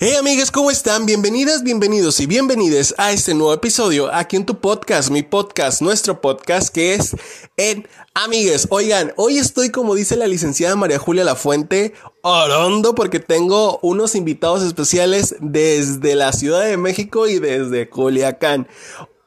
Hey amigos, ¿cómo están? Bienvenidas, bienvenidos y bienvenides a este nuevo episodio aquí en tu podcast, mi podcast, nuestro podcast que es en Amigues. Oigan, hoy estoy como dice la licenciada María Julia Lafuente, orondo porque tengo unos invitados especiales desde la Ciudad de México y desde Culiacán.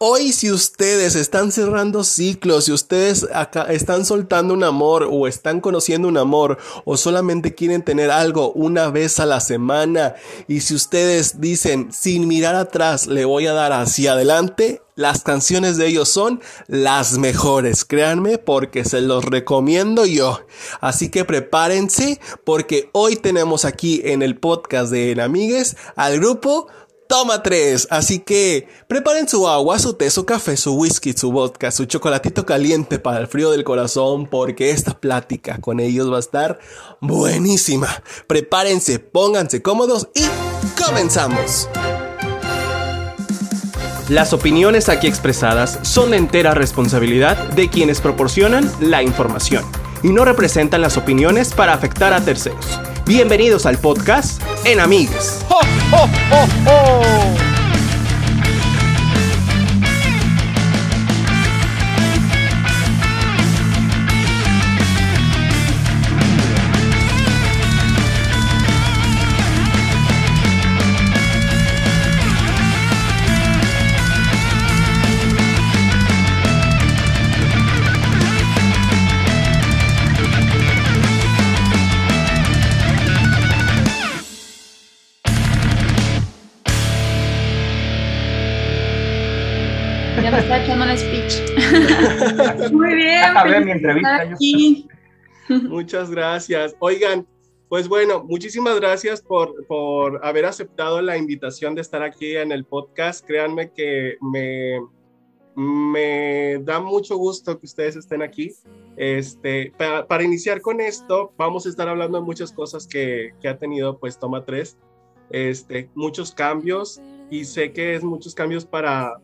Hoy si ustedes están cerrando ciclos, si ustedes acá están soltando un amor o están conociendo un amor o solamente quieren tener algo una vez a la semana y si ustedes dicen sin mirar atrás le voy a dar hacia adelante, las canciones de ellos son las mejores, créanme, porque se los recomiendo yo. Así que prepárense porque hoy tenemos aquí en el podcast de Enamigues al grupo Toma tres. Así que preparen su agua, su té, su café, su whisky, su vodka, su chocolatito caliente para el frío del corazón, porque esta plática con ellos va a estar buenísima. Prepárense, pónganse cómodos y comenzamos. Las opiniones aquí expresadas son de entera responsabilidad de quienes proporcionan la información y no representan las opiniones para afectar a terceros. Bienvenidos al podcast En Amigues. Muy bien. mi entrevista. Muchas gracias. Oigan, pues bueno, muchísimas gracias por, por, haber aceptado la invitación de estar aquí en el podcast. Créanme que me, me da mucho gusto que ustedes estén aquí. Este, para, para, iniciar con esto, vamos a estar hablando de muchas cosas que, que ha tenido pues Toma 3. Este, muchos cambios y sé que es muchos cambios para,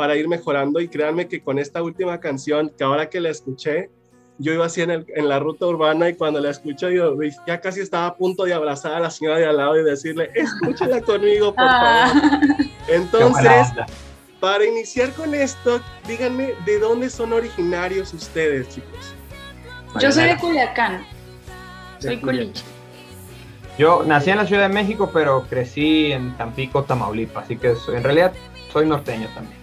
para ir mejorando y créanme que con esta última canción, que ahora que la escuché, yo iba así en, el, en la ruta urbana y cuando la escuché yo ya casi estaba a punto de abrazar a la señora de al lado y decirle, escúchala conmigo, por ah. favor. Entonces, para iniciar con esto, díganme, ¿de dónde son originarios ustedes, chicos? Yo soy de Culiacán, soy culiche. Yo nací en la Ciudad de México, pero crecí en Tampico, Tamaulipas, así que en realidad soy norteño también.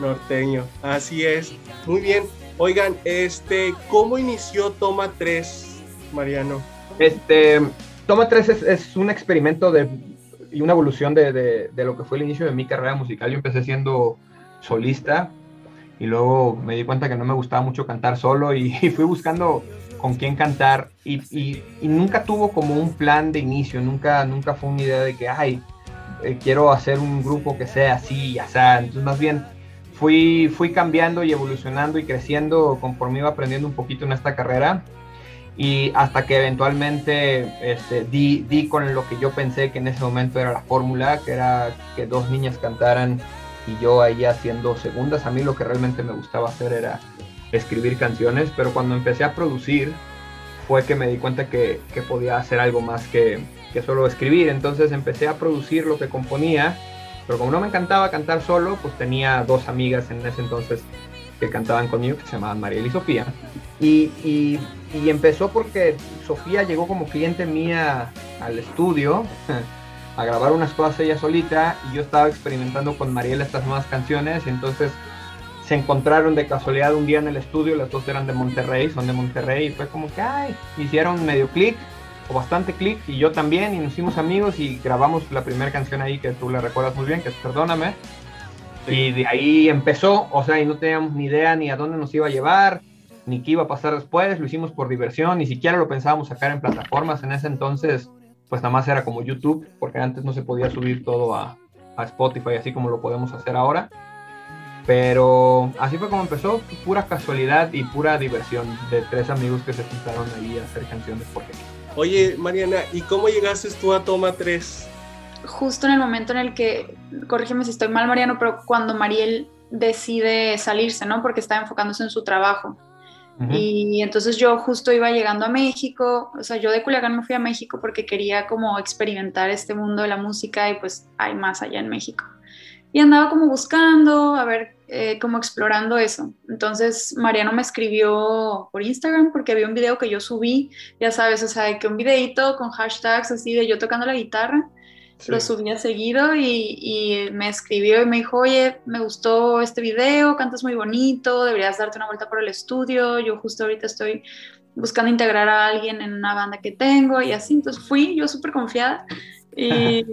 Norteño, así es. Muy bien. Oigan, este, ¿cómo inició Toma 3, Mariano? Este, Toma 3 es, un experimento de, y una evolución de, de, lo que fue el inicio de mi carrera musical. Yo empecé siendo solista y luego me di cuenta que no me gustaba mucho cantar solo y, fui buscando con quién cantar y, nunca tuvo como un plan de inicio, nunca, nunca fue una idea de que, ay, eh, quiero hacer un grupo que sea así y así. Entonces más bien fui, fui cambiando y evolucionando y creciendo conforme iba aprendiendo un poquito en esta carrera y hasta que eventualmente este, di, di con lo que yo pensé que en ese momento era la fórmula, que era que dos niñas cantaran y yo ahí haciendo segundas. A mí lo que realmente me gustaba hacer era escribir canciones, pero cuando empecé a producir fue que me di cuenta que, que podía hacer algo más que, que solo escribir. Entonces empecé a producir lo que componía pero como no me encantaba cantar solo, pues tenía dos amigas en ese entonces que cantaban conmigo, que se llamaban Mariel y Sofía. Y, y, empezó porque Sofía llegó como cliente mía al estudio a grabar unas cosas ella solita y yo estaba experimentando con Mariel estas nuevas canciones y entonces se encontraron de casualidad un día en el estudio, las dos eran de Monterrey, son de Monterrey y fue como que, ay, hicieron medio clic bastante clic y yo también y nos hicimos amigos y grabamos la primera canción ahí que tú la recuerdas muy bien, que es Perdóname. Y de ahí empezó, o sea, y no teníamos ni idea ni a dónde nos iba a llevar, ni qué iba a pasar después, lo hicimos por diversión, ni siquiera lo pensábamos sacar en plataformas en ese entonces, pues nada más era como YouTube, porque antes no se podía subir todo a, a Spotify así como lo podemos hacer ahora. Pero así fue como empezó, pura casualidad y pura diversión de tres amigos que se juntaron ahí a hacer canciones porque Oye, Mariana, ¿y cómo llegaste tú a Toma 3? Justo en el momento en el que, corrígeme si estoy mal, Mariano, pero cuando Mariel decide salirse, ¿no? Porque está enfocándose en su trabajo. Y entonces yo justo iba llegando a México, o sea, yo de Culiacán me fui a México porque quería como experimentar este mundo de la música y pues hay más allá en México. Y andaba como buscando, a ver, eh, como explorando eso. Entonces Mariano me escribió por Instagram porque había un video que yo subí, ya sabes, o sea, que un videito con hashtags así de yo tocando la guitarra lo subía seguido y, me escribió y me dijo, oye, me gustó este video, cantas muy bonito, deberías darte una vuelta por el estudio, yo justo ahorita estoy buscando integrar a alguien en una banda que tengo y así, entonces fui yo súper confiada y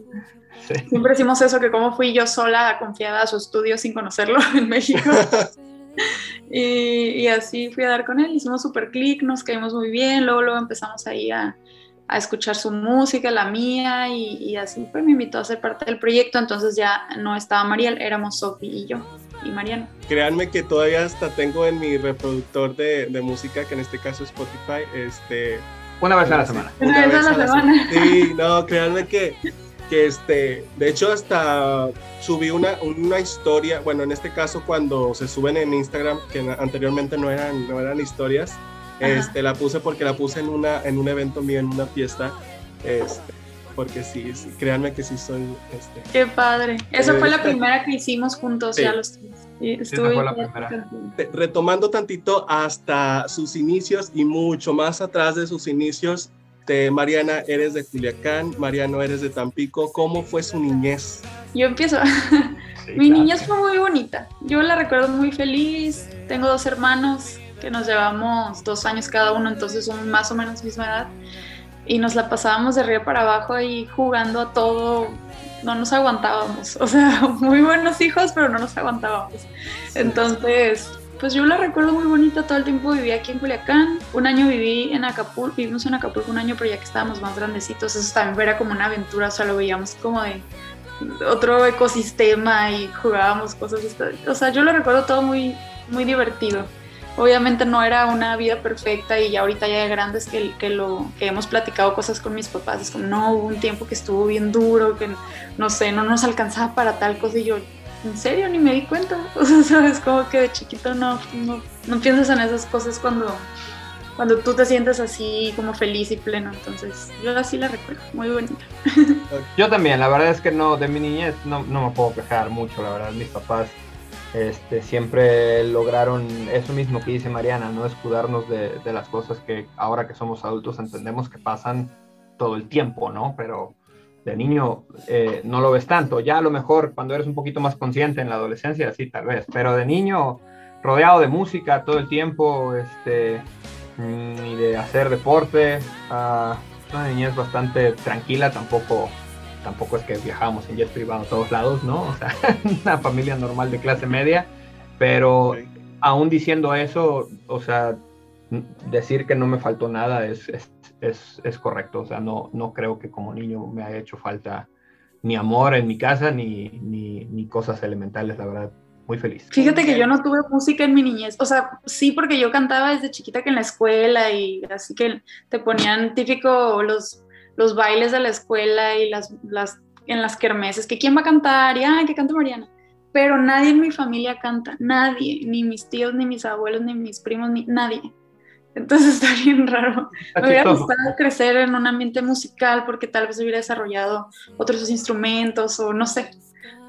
siempre decimos eso, que como fui yo sola confiada a su estudio sin conocerlo en México. y, y, así fui a dar con él, hicimos súper clic, nos caímos muy bien, luego, luego empezamos ahí a, a escuchar su música, la mía, y, así pues me invitó a ser parte del proyecto, entonces ya no estaba Mariel, éramos Sofi y yo, y Mariana. Créanme que todavía hasta tengo en mi reproductor de, de música, que en este caso es Spotify, este... Una vez a la semana. Una, vez, a la, semana. Sí, no, créanme que, que este, de hecho hasta subí una, una historia, bueno, en este caso cuando se suben en Instagram, que anteriormente no eran, no eran historias, este, la puse porque la puse en, una, en un evento mío, en una fiesta. Este, porque sí, créanme que sí soy. Este, Qué padre. Esa fue la primera que hicimos juntos, ya los Estuve Retomando tantito hasta sus inicios y mucho más atrás de sus inicios, Mariana, eres de Culiacán, Mariano, eres de Tampico. ¿Cómo fue su niñez? Yo empiezo. Mi niñez fue muy bonita. Yo la recuerdo muy feliz. Tengo dos hermanos que nos llevamos dos años cada uno, entonces somos más o menos misma edad. Y nos la pasábamos de arriba para abajo ahí jugando a todo, no nos aguantábamos. O sea, muy buenos hijos, pero no nos aguantábamos. Entonces, pues yo la recuerdo muy bonita, todo el tiempo viví aquí en Culiacán, un año viví en Acapulco, vivimos en Acapulco un año, pero ya que estábamos más grandecitos, eso también era como una aventura, o sea, lo veíamos como de otro ecosistema y jugábamos cosas, o sea, yo lo recuerdo todo muy, muy divertido obviamente no era una vida perfecta y ya ahorita ya de grandes que, que, lo, que hemos platicado cosas con mis papás, es como, no, hubo un tiempo que estuvo bien duro, que no sé, no nos alcanzaba para tal cosa y yo, en serio, ni me di cuenta, o sea, sabes, como que de chiquito no, no, no piensas en esas cosas cuando, cuando tú te sientes así como feliz y pleno, entonces yo así la recuerdo, muy bonita. Yo también, la verdad es que no, de mi niñez no, no me puedo quejar mucho, la verdad, mis papás este, siempre lograron eso mismo que dice Mariana, no escudarnos de, las cosas que ahora que somos adultos entendemos que pasan todo el tiempo, ¿no? Pero de niño eh, no lo ves tanto, ya a lo mejor cuando eres un poquito más consciente en la adolescencia, sí, tal vez, pero de niño rodeado de música todo el tiempo, este, mm, y de hacer deporte, uh, una niñez bastante tranquila, tampoco tampoco es que viajamos en jet privado a todos lados, ¿no? O sea, una familia normal de clase media, pero aún diciendo eso, o sea, decir que no me faltó nada es, es, es, correcto, o sea, no, no creo que como niño me haya hecho falta ni amor en mi casa, ni, ni, ni cosas elementales, la verdad, muy feliz. Fíjate que yo no tuve música en mi niñez, o sea, sí porque yo cantaba desde chiquita que en la escuela y así que te ponían típico los los bailes de la escuela y las, las, en las kermeses, que quién va a cantar y ay, que canta Mariana. Pero nadie en mi familia canta, nadie, ni mis tíos, ni mis abuelos, ni mis primos, ni nadie. Entonces está bien raro. Me hubiera gustado crecer en un ambiente musical porque tal vez hubiera desarrollado otros instrumentos o no sé.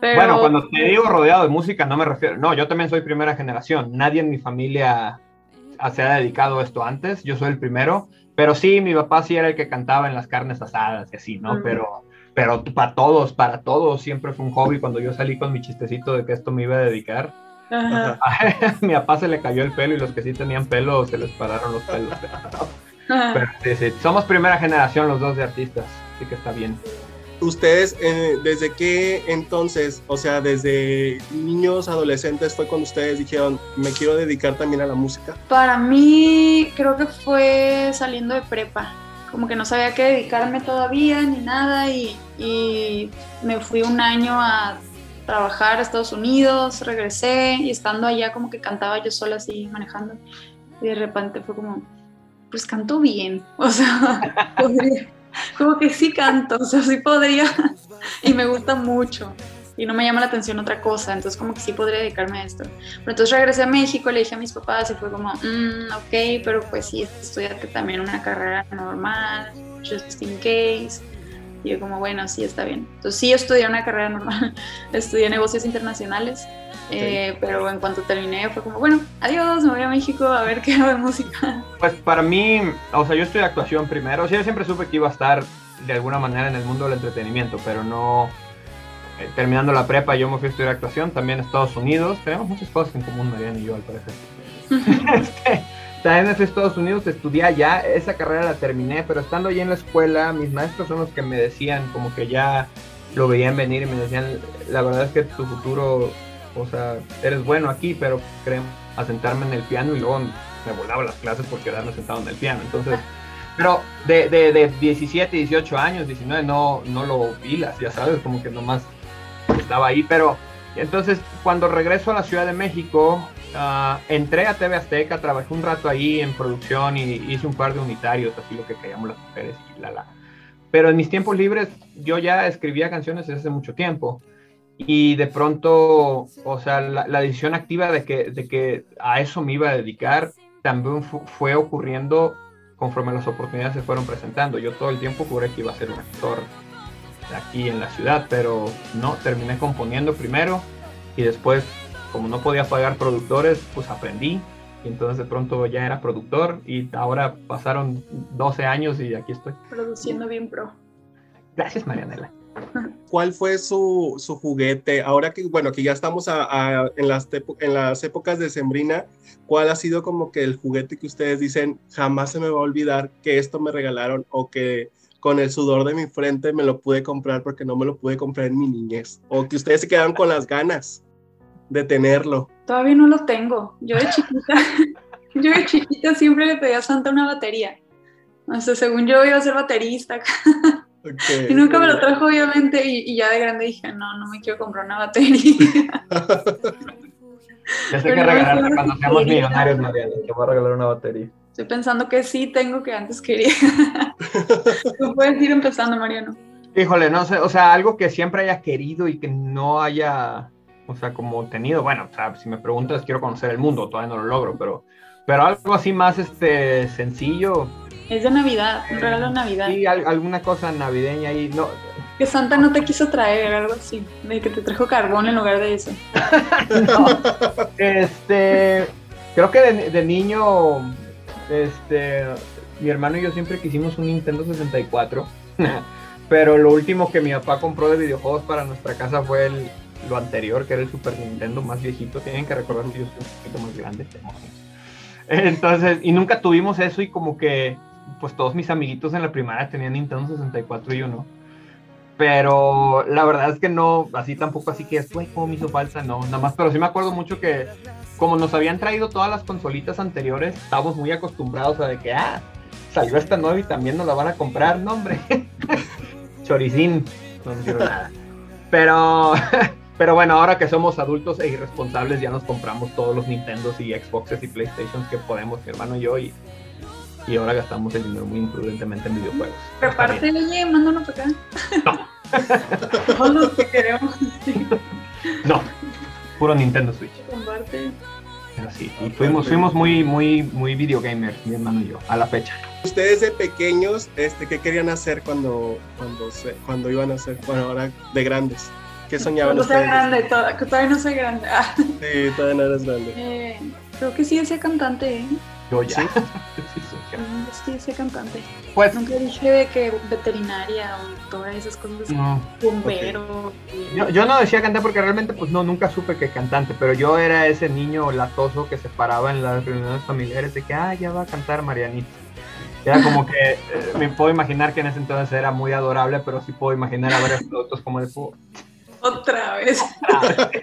Bueno, cuando te digo rodeado de música no me refiero, no, yo también soy primera generación. Nadie en mi familia se ha dedicado a esto antes, yo soy el primero pero sí, mi papá sí era el que cantaba en las carnes asadas y así, ¿no? Pero, pero para todos, para todos, siempre fue un hobby. Cuando yo salí con mi chistecito de que esto me iba a dedicar, a mi papá se le cayó el pelo y los que sí tenían pelo se les pararon los pelos. Pero sí, sí, somos primera generación los dos de artistas, así que está bien ustedes, eh, ¿desde qué entonces, o sea, desde niños, adolescentes, fue cuando ustedes dijeron, me quiero dedicar también a la música? Para mí, creo que fue saliendo de prepa. Como que no sabía qué dedicarme todavía ni nada y, me fui un año a trabajar a Estados Unidos, regresé y estando allá como que cantaba yo sola así manejando y de repente fue como, pues canto bien, o sea, como que sí canto, o sea, sí podría y me gusta mucho. y no me llama la atención otra cosa, entonces como que sí podría dedicarme a esto. Pero entonces regresé a México, le dije a mis papás y fue como, mm, ok, pero pues sí, estudiate también una carrera normal, just in case. Y yo como, bueno, sí, está bien. Entonces sí estudié una carrera normal, estudié negocios internacionales, eh, pero en cuanto terminé fue como, bueno, adiós, me voy a México a ver qué hago de música. Pues para mí, o sea, yo estudié actuación primero, o sea, yo siempre supe que iba a estar de alguna manera en el mundo del entretenimiento, pero no... Eh, terminando la prepa yo me fui a estudiar actuación, también en Estados Unidos, tenemos muchas cosas en común Mariana y yo al parecer. este, también en Estados Unidos, estudié allá, esa carrera la terminé, pero estando allí en la escuela, mis maestros son los que me decían, como que ya lo veían venir y me decían, la verdad es que tu futuro, o sea, eres bueno aquí, pero queremos asentarme en el piano y luego me volaba las clases por quedarme sentado en el piano. Entonces, pero de, de, de 17, 18 años, 19, no, no lo pilas, ya sabes, como que nomás estaba ahí, pero entonces cuando regreso a la Ciudad de México, Ah, entré a TV Azteca, trabajé un rato ahí en producción y hice un par de unitarios, así lo que callamos las mujeres y la la. Pero en mis tiempos libres yo ya escribía canciones desde hace mucho tiempo y de pronto, o sea, la, decisión activa de que, de que a eso me iba a dedicar también fue ocurriendo conforme las oportunidades se fueron presentando. Yo todo el tiempo juré que iba a ser un actor aquí en la ciudad, pero no, terminé componiendo primero y después como no podía pagar productores, pues aprendí. Y entonces de pronto ya era productor y ahora pasaron 12 años y aquí estoy. Produciendo bien pro. Gracias, Marianela. ¿Cuál fue su, su, juguete? Ahora que, bueno, que ya estamos en, las en las épocas de Sembrina, ¿cuál ha sido como que el juguete que ustedes dicen, jamás se me va a olvidar que esto me regalaron o que con el sudor de mi frente me lo pude comprar porque no me lo pude comprar en mi niñez? O que ustedes se quedaron con las ganas de tenerlo? Todavía no lo tengo. Yo de chiquita, yo de chiquita siempre le pedía a Santa una batería. O sea, según yo iba a ser baterista. y nunca me lo trajo, obviamente, y, ya de grande dije, no, no me quiero comprar una batería. ya sé que regalarte cuando seamos millonarios, Mariana, te voy a regalar una batería. Estoy pensando que sí tengo que antes quería. Tú puedes ir empezando, Mariano. Híjole, no sé, o sea, algo que siempre haya querido y que no haya o sea, como tenido, bueno, o sea, si me preguntas, quiero conocer el mundo, todavía no lo logro, pero, pero algo así más este, sencillo. Es de Navidad, un regalo de Navidad. Sí, alguna cosa navideña ahí, no. Que Santa no te quiso traer, algo así, de que te trajo carbón en lugar de eso. no, este, creo que de, de niño, este, mi hermano y yo siempre quisimos un Nintendo 64. pero lo último que mi papá compró de videojuegos para nuestra casa fue el, lo anterior, que era el Super Nintendo más viejito. Tienen que recordar que yo soy un poquito más grande. Entonces, y nunca tuvimos eso y como que, pues todos mis amiguitos en la primaria tenían Nintendo 64 y uno. Pero la verdad es que no, así tampoco, así que es, ¿cómo me hizo falta? No, nada más, pero sí me acuerdo mucho que como nos habían traído todas las consolitas anteriores, estábamos muy acostumbrados a de que, ah, salió esta nueva y también nos la van a comprar, no hombre. Choricín, no quiero nada. Pero Pero bueno, ahora que somos adultos e irresponsables, ya nos compramos todos los Nintendos y Xboxes y Playstations que podemos, hermano y yo, y, y ahora gastamos el dinero muy imprudentemente en videojuegos. Pero aparte, oye, mándanos para acá. No. Todos los que queremos. No, puro Nintendo Switch. Comparte. Pero sí, y fuimos, fuimos muy, muy, muy videogamers, mi hermano y yo, a la fecha. Ustedes de pequeños, este, ¿qué querían hacer cuando, cuando, cuando iban a ser, bueno, ahora de grandes? ¿Qué soñaban no ustedes? grande, todavía no soy grande. Ah. Sí, todavía no eres grande. Eh, creo que sí decía cantante, ¿eh? Yo ya. Sí, sí, decía cantante. Pues, Nunca dije de que veterinaria o doctora, esas cosas. No. Bombero. Yo, yo, no decía cantante porque realmente pues no, nunca supe que cantante, pero yo era ese niño latoso que se paraba en las reuniones familiares de que, ah, ya va a cantar Marianita. Era como que eh, me puedo imaginar que en ese entonces era muy adorable, pero sí puedo imaginar a varios productos como de otra vez.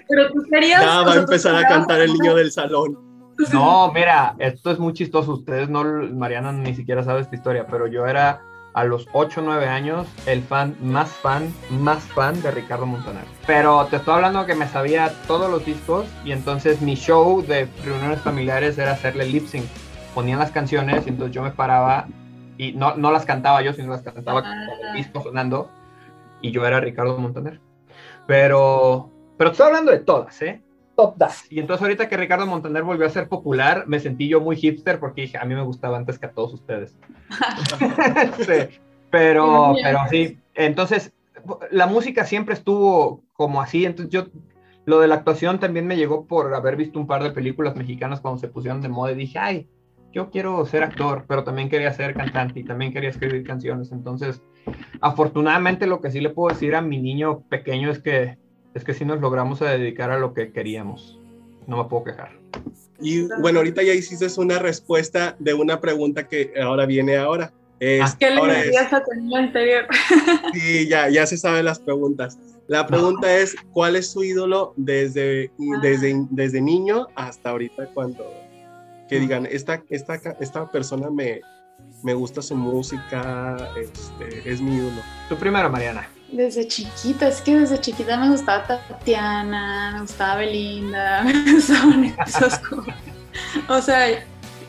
Pero tú querías. Ya va a empezar a cantar el niño del salón. No, mira, esto es muy chistoso. Ustedes no, Mariana ni siquiera sabe esta historia, pero yo era a los 8 o 9 años el fan más fan, más fan de Ricardo Montaner. Pero te estoy hablando que me sabía todos los discos y entonces mi show de reuniones familiares era hacerle lip sync. Ponían las canciones y entonces yo me paraba y no, no las cantaba yo, sino las cantaba con el disco sonando y yo era Ricardo Montaner. Pero, pero estoy hablando de todas, ¿eh? Todas. Y entonces ahorita que Ricardo Montaner volvió a ser popular, me sentí yo muy hipster porque dije, a mí me gustaba antes que a todos ustedes. sí, pero, pero sí, entonces la música siempre estuvo como así, entonces yo, lo de la actuación también me llegó por haber visto un par de películas mexicanas cuando se pusieron de moda y dije, ay, yo quiero ser actor, pero también quería ser cantante y también quería escribir canciones. Entonces, afortunadamente lo que sí le puedo decir a mi niño pequeño es que es que sí nos logramos a dedicar a lo que queríamos. No me puedo quejar. Y bueno, ahorita ya hiciste una respuesta de una pregunta que ahora viene ahora. Es, ¿Qué le decías a niño anterior? Sí, ya, ya se saben las preguntas. La pregunta es, ¿cuál es su ídolo desde, ah. desde, desde niño hasta ahorita cuando que digan, esta, esta, esta persona me, me gusta su música, este, es mi ídolo. Tú primero, Mariana. Desde chiquita, es que desde chiquita me gustaba Tatiana, me gustaba Belinda, me gustaban esas cosas. O sea,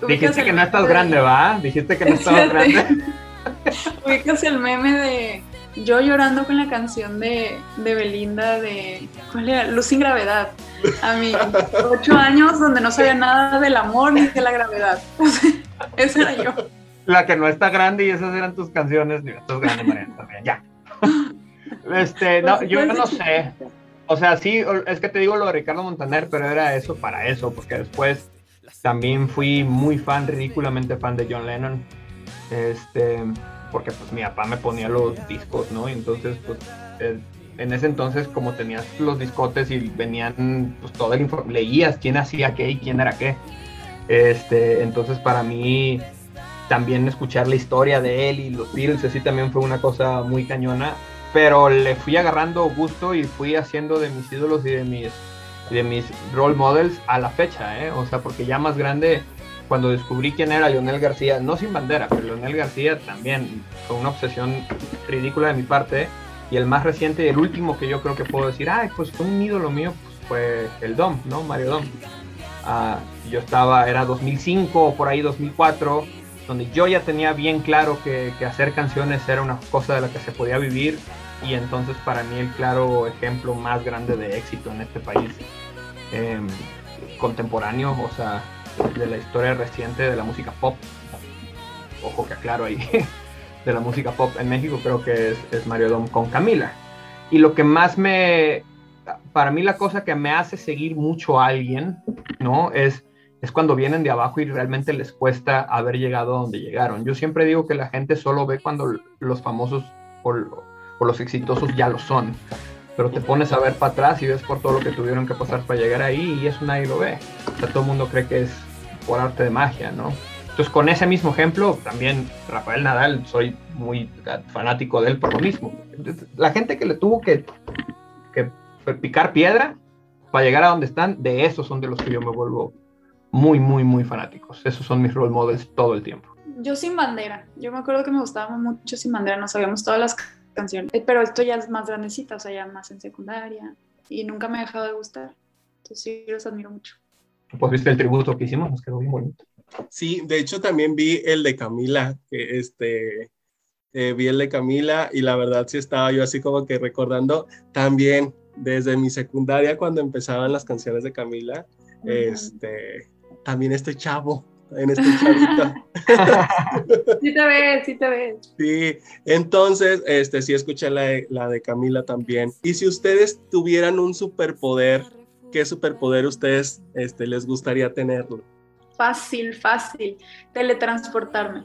dijiste que no estás grande, ¿va? Dijiste que no estabas grande. Ubicas el meme de yo llorando con la canción de, de Belinda de ¿cuál era? Luz sin gravedad a mis ocho años donde no sabía nada del amor ni de la gravedad. Esa era yo. La que no está grande y esas eran tus canciones. Estás grande, Mariana, también. Ya. Este, no, pues, yo pues, no sé. O sea, sí, es que te digo lo de Ricardo Montaner, pero era eso para eso, porque después también fui muy fan, ridículamente fan de John Lennon. Este, porque pues mi papá me ponía los discos, ¿no? Y entonces, pues, en ese entonces, como tenías los discotes y venían, pues todo el informe, leías quién hacía qué y quién era qué. Este, entonces para mí también escuchar la historia de él y los Beatles así también fue una cosa muy cañona, pero le fui agarrando gusto y fui haciendo de mis ídolos y de mis, de mis role models a la fecha, ¿eh? o sea, porque ya más grande, cuando descubrí quién era Leonel García, no sin bandera, pero Leonel García también fue una obsesión ridícula de mi parte y el más reciente y el último que yo creo que puedo decir, ay, pues fue un ídolo mío, pues fue el Dom, ¿no? Mario Dom. Ah, yo estaba, era 2005 o por ahí 2004, donde yo ya tenía bien claro que, que, hacer canciones era una cosa de la que se podía vivir y entonces para mí el claro ejemplo más grande de éxito en este país em, contemporáneo, o sea, de la historia reciente de la música pop. Ojo que aclaro ahí. de la música pop en México creo que es, Mario Dom con Camila. Y lo que más me, para mí la cosa que me hace seguir mucho a alguien, ¿no? Es, es cuando vienen de abajo y realmente les cuesta haber llegado a donde llegaron. Yo siempre digo que la gente solo ve cuando los famosos o, los exitosos ya lo son. Pero te pones a ver para atrás y ves por todo lo que tuvieron que pasar para llegar ahí y eso nadie lo ve. O sea, todo el mundo cree que es por arte de magia, ¿no? Entonces, con ese mismo ejemplo, también Rafael Nadal, soy muy fanático de él por lo mismo. La gente que le tuvo que, que picar piedra para llegar a donde están, de esos son de los que yo me vuelvo muy, muy, muy fanáticos. Esos son mis role models todo el tiempo. Yo sin bandera. Yo me acuerdo que me gustaba mucho sin bandera, no sabíamos todas las canciones. Eh, pero esto ya es más grandecita, o sea, ya más en secundaria. Y nunca me ha dejado de gustar. Entonces sí, los admiro mucho. Pues viste el tributo que hicimos, nos quedó bien bonito. Sí, de hecho también vi el de Camila, que este, eh, vi el de Camila y la verdad sí estaba yo así como que recordando también desde mi secundaria cuando empezaban las canciones de Camila, este, también este chavo, en este chavito. sí te ves, sí te ves. Sí, entonces, este, sí escuché la de, la de Camila también. Y si ustedes tuvieran un superpoder, ¿qué superpoder ustedes este, les gustaría tenerlo? fácil, fácil, teletransportarme.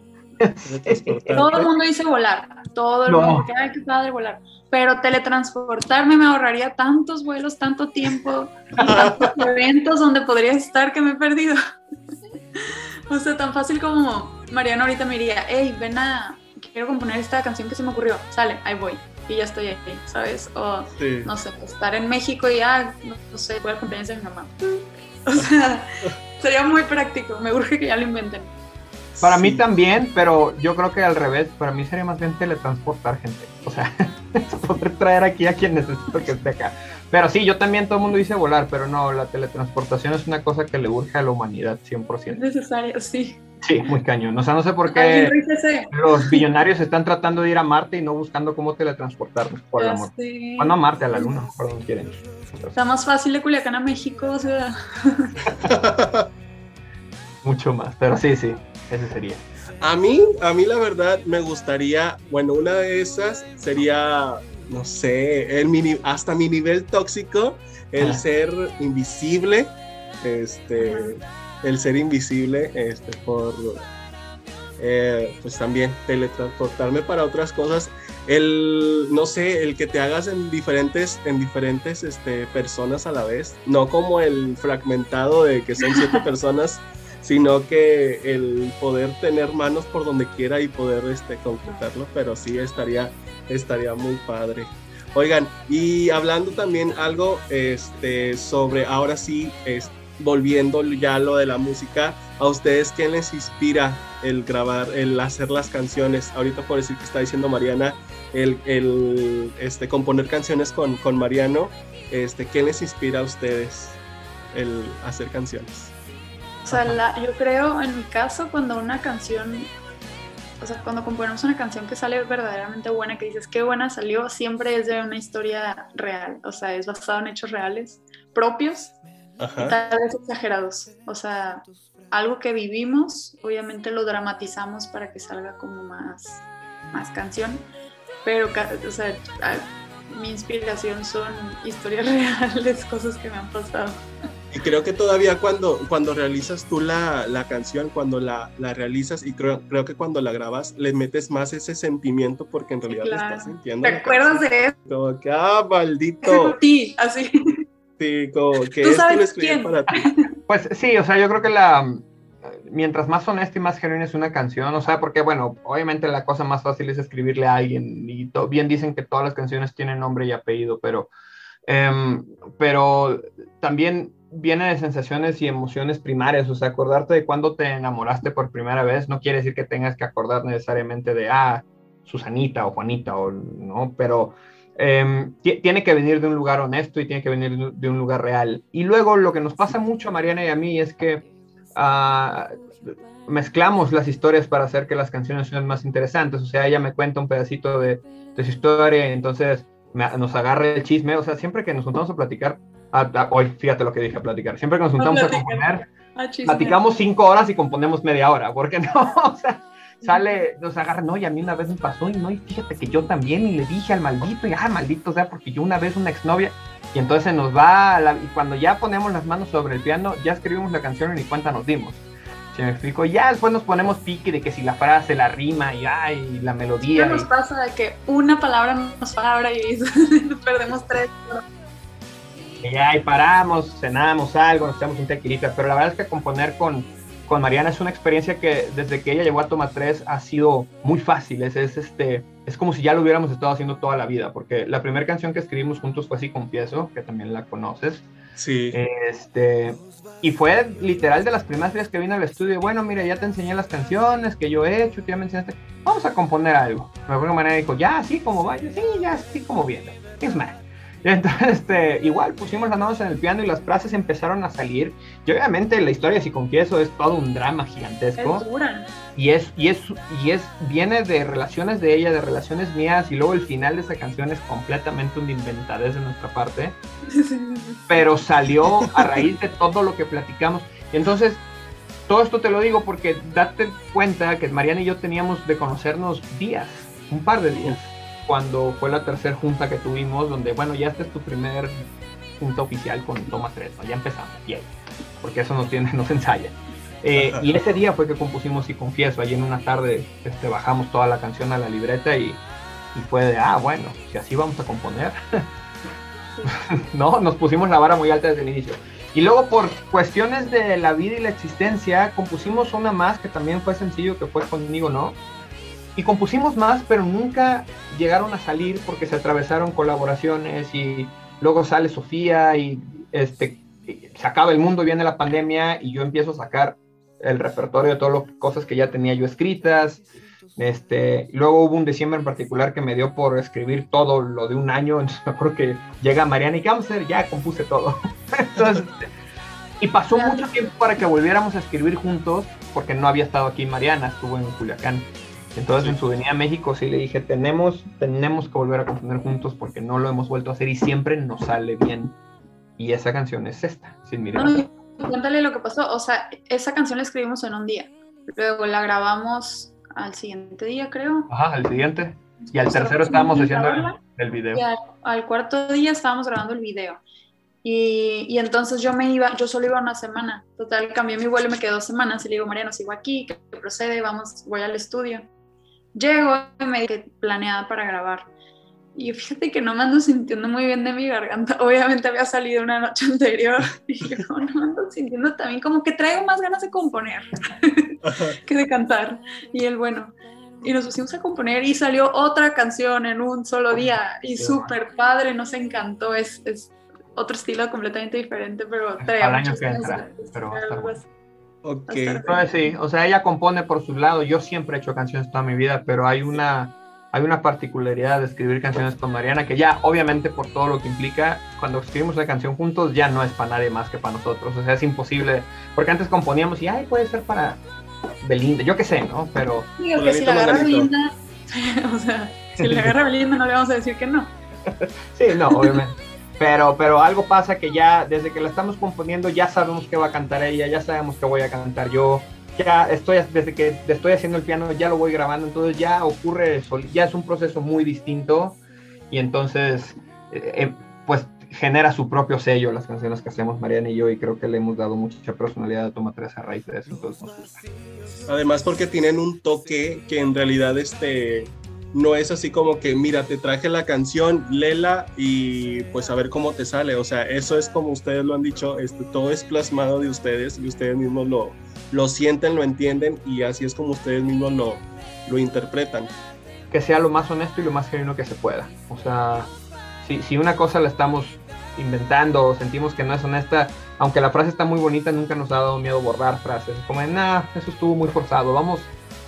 todo el mundo dice volar, todo el mundo dice, ay, qué padre volar, pero teletransportarme me ahorraría tantos vuelos, tanto tiempo, tantos eventos donde podría estar que me he perdido. O sea, tan fácil como Mariano ahorita me diría, hey, ven a, quiero componer esta canción que se me ocurrió, sale, ahí voy, y ya estoy ahí, ¿sabes? O, no sé, estar en México y ya, no, sé, voy al cumpleaños de mi mamá. O sea, Sería muy práctico, me urge que ya lo inventen. Para mí también, pero yo creo que al revés, para mí sería más bien teletransportar gente. O sea, poder traer aquí a quien necesito que esté acá. Pero sí, yo también, todo el mundo dice volar, pero no, la teletransportación es una cosa que le urge a la humanidad 100%. Es necesaria, sí. Sí, muy cañón. O sea, no sé por qué los billonarios están tratando de ir a Marte y no buscando cómo teletransportarnos por el amor. Bueno, a Marte, a la Luna, por donde quieren. Está más fácil de Culiacán a México, o sea. Mucho más, pero sí, sí, ese sería. A mí, a mí la verdad me gustaría, bueno, una de esas sería, no sé, el mini, hasta mi nivel tóxico, el ser invisible, este, el ser invisible, este, por, eh, pues también teletransportarme para otras cosas, el, no sé, el que te hagas en diferentes, en diferentes, este, personas a la vez, no como el fragmentado de que son siete personas sino que el poder tener manos por donde quiera y poder este, concretarlo, pero sí estaría, estaría muy padre. Oigan, y hablando también algo este, sobre, ahora sí, volviendo ya a lo de la música, ¿a ustedes qué les inspira el grabar, el hacer las canciones? Ahorita por decir que está diciendo Mariana, el, el este, componer canciones con, con Mariano, este, ¿qué les inspira a ustedes el hacer canciones? O sea, yo creo, en mi caso, cuando una canción, o sea, cuando componemos una canción que sale verdaderamente buena, que dices qué buena salió, siempre es de una historia real, o sea, es basado en hechos reales, propios, tal vez exagerados. O sea, algo que vivimos, obviamente lo dramatizamos para que salga como más, más canción, pero, o sea, mi inspiración son historias reales, cosas que me han pasado. Y creo que todavía cuando, cuando realizas tú la, la canción, cuando la, la, realizas y creo, creo que cuando la grabas, le metes más ese sentimiento porque en realidad lo estás sintiendo. ¿Te acuerdas de eso? Como que, ah, maldito. Sí, así. Sí, como que es sabes quién? para ti. Pues sí, o sea, yo creo que la mientras más honesta y más genuina es una canción, o sea, porque bueno, obviamente la cosa más fácil es escribirle a alguien y bien dicen que todas las canciones tienen nombre y apellido, pero, em, pero también viene de sensaciones y emociones primarias, o sea, acordarte de cuando te enamoraste por primera vez no quiere decir que tengas que acordar necesariamente de, ah, Susanita o Juanita, o, ¿no? Pero em, tiene que venir de un lugar honesto y tiene que venir de un lugar real. Y luego lo que nos pasa mucho a Mariana y a mí es que ah, mezclamos las historias para hacer que las canciones sean más interesantes, o sea, ella me cuenta un pedacito de, de su historia y entonces nos agarra el chisme, o sea, siempre que nos juntamos a platicar, hoy, fíjate lo que dije, a platicar. Siempre que nos juntamos a, componer, platicamos cinco horas y componemos media hora, porque no, o sea, sale, nos agarra, no, y a mí una vez me pasó, y no, y fíjate que yo también, y le dije al maldito, y ah, maldito, o sea, porque yo una vez una exnovia, y entonces se nos va, y cuando ya ponemos las manos sobre el piano, ya escribimos la canción y ni cuenta nos dimos. Se me explico, ya después nos ponemos pique de que si la frase, la rima y, ay, la melodía. ¿Qué nos pasa de que una palabra nos palabra y perdemos tres? Que ya paramos, cenamos algo, nos echamos un tequilita, pero la verdad es que componer con, con Mariana es una experiencia que desde que ella llegó a Toma 3 ha sido muy fácil, es, es, este, es como si ya lo hubiéramos estado haciendo toda la vida, porque la primera canción que escribimos juntos fue Así Confieso, que también la conoces. Sí. Este, y fue literal de las primeras días que vine al estudio, bueno, mira, ya te enseñé las canciones que yo he hecho, ya me enseñaste, vamos a componer algo. De alguna manera dijo, ya, así como vaya, sí, ya, así como viene. Es más, entonces, este, igual pusimos las manos en el piano y las frases empezaron a salir. Y obviamente la historia, si confieso, es todo un drama gigantesco. Y es, y es, y es, viene de relaciones de ella, de relaciones mías, y luego el final de esa canción es completamente un inventadez de nuestra parte. Pero salió a raíz de todo lo que platicamos. Entonces, todo esto te lo digo porque date cuenta que Mariana y yo teníamos de conocernos días, un par de días cuando fue la tercera junta que tuvimos, donde, bueno, ya este es tu primer junta oficial con Toma 3, ya empezamos, porque eso no, tiene, no se ensaya. Eh, y ese día fue que compusimos Y Confieso, allí en una tarde este, bajamos toda la canción a la libreta y, y fue de, ah, bueno, si así vamos a componer. no, nos pusimos la vara muy alta desde el inicio. Y luego por cuestiones de la vida y la existencia, compusimos una más que también fue sencillo, que fue conmigo, ¿no? Y compusimos más, pero nunca llegaron a salir porque se atravesaron colaboraciones y luego sale Sofía y este se acaba el mundo, viene la pandemia y yo empiezo a sacar el repertorio de todas las cosas que ya tenía yo escritas. Este, luego hubo un diciembre en particular que me dio por escribir todo lo de un año, entonces me acuerdo que llega Mariana y ¿qué Ya compuse todo. entonces, Y pasó mucho tiempo para que volviéramos a escribir juntos, porque no había estado aquí Mariana, estuvo en Culiacán. Entonces en su venida a México sí le dije, tenemos, tenemos que volver a componer juntos porque no lo hemos vuelto a hacer y siempre nos sale bien. Y esa canción es esta, sin mirar. cuéntale lo que pasó, o sea, esa canción la escribimos en un día, luego la grabamos al siguiente día, creo. Ajá, al siguiente. Y al tercero estábamos haciendo el, video. Y al, cuarto día estábamos grabando el video. Y, y, entonces yo me iba, yo solo iba una semana. Total, cambié mi vuelo y me quedé dos semanas. Y le digo, Mariano, sigo aquí, ¿qué procede? Vamos, voy al estudio. Llego y me dije planeada para grabar. Y fíjate que no me ando sintiendo muy bien de mi garganta. Obviamente había salido una noche anterior. Y yo no, me ando sintiendo también como que traigo más ganas de componer que de cantar. Y él, bueno, y nos pusimos a componer y salió otra canción en un solo día. Y súper padre, nos encantó. Es, es, otro estilo completamente diferente, pero trae Al año que entra, pero Ok. sí, o sea, ella compone por su lado. Yo siempre he hecho canciones toda mi vida, pero hay una, hay una particularidad de escribir canciones con Mariana que ya, obviamente, por todo lo que implica, cuando escribimos la canción juntos, ya no es para nadie más que para nosotros. O sea, es imposible. Porque antes componíamos y, ay, puede ser para Belinda, yo qué sé, ¿no? Pero. Digo que si la agarra Belinda, o sea, si la agarra Belinda, no le vamos a decir que no. sí, no, obviamente. Pero, pero algo pasa que ya, desde que la estamos componiendo, ya sabemos que va a cantar ella, ya sabemos que voy a cantar yo, ya estoy, desde que estoy haciendo el piano, ya lo voy grabando, entonces ya ocurre, ya es un proceso muy distinto. Y entonces, eh, eh, pues genera su propio sello las canciones que hacemos Mariana y yo y creo que le hemos dado mucha personalidad a Toma 3 a raíz de eso, entonces Además porque tienen un toque que en realidad este no es así como que, mira, te traje la canción, lela y pues a ver cómo te sale. O sea, eso es como ustedes lo han dicho, todo es plasmado de ustedes y ustedes mismos lo, lo sienten, lo entienden y así es como ustedes mismos lo, lo interpretan. Que sea lo más honesto y lo más genuino que se pueda. O sea, si, si una cosa la estamos inventando o sentimos que no es honesta, aunque la frase está muy bonita, nunca nos ha dado miedo borrar frases. Como, nah, eso estuvo muy forzado. Vamos,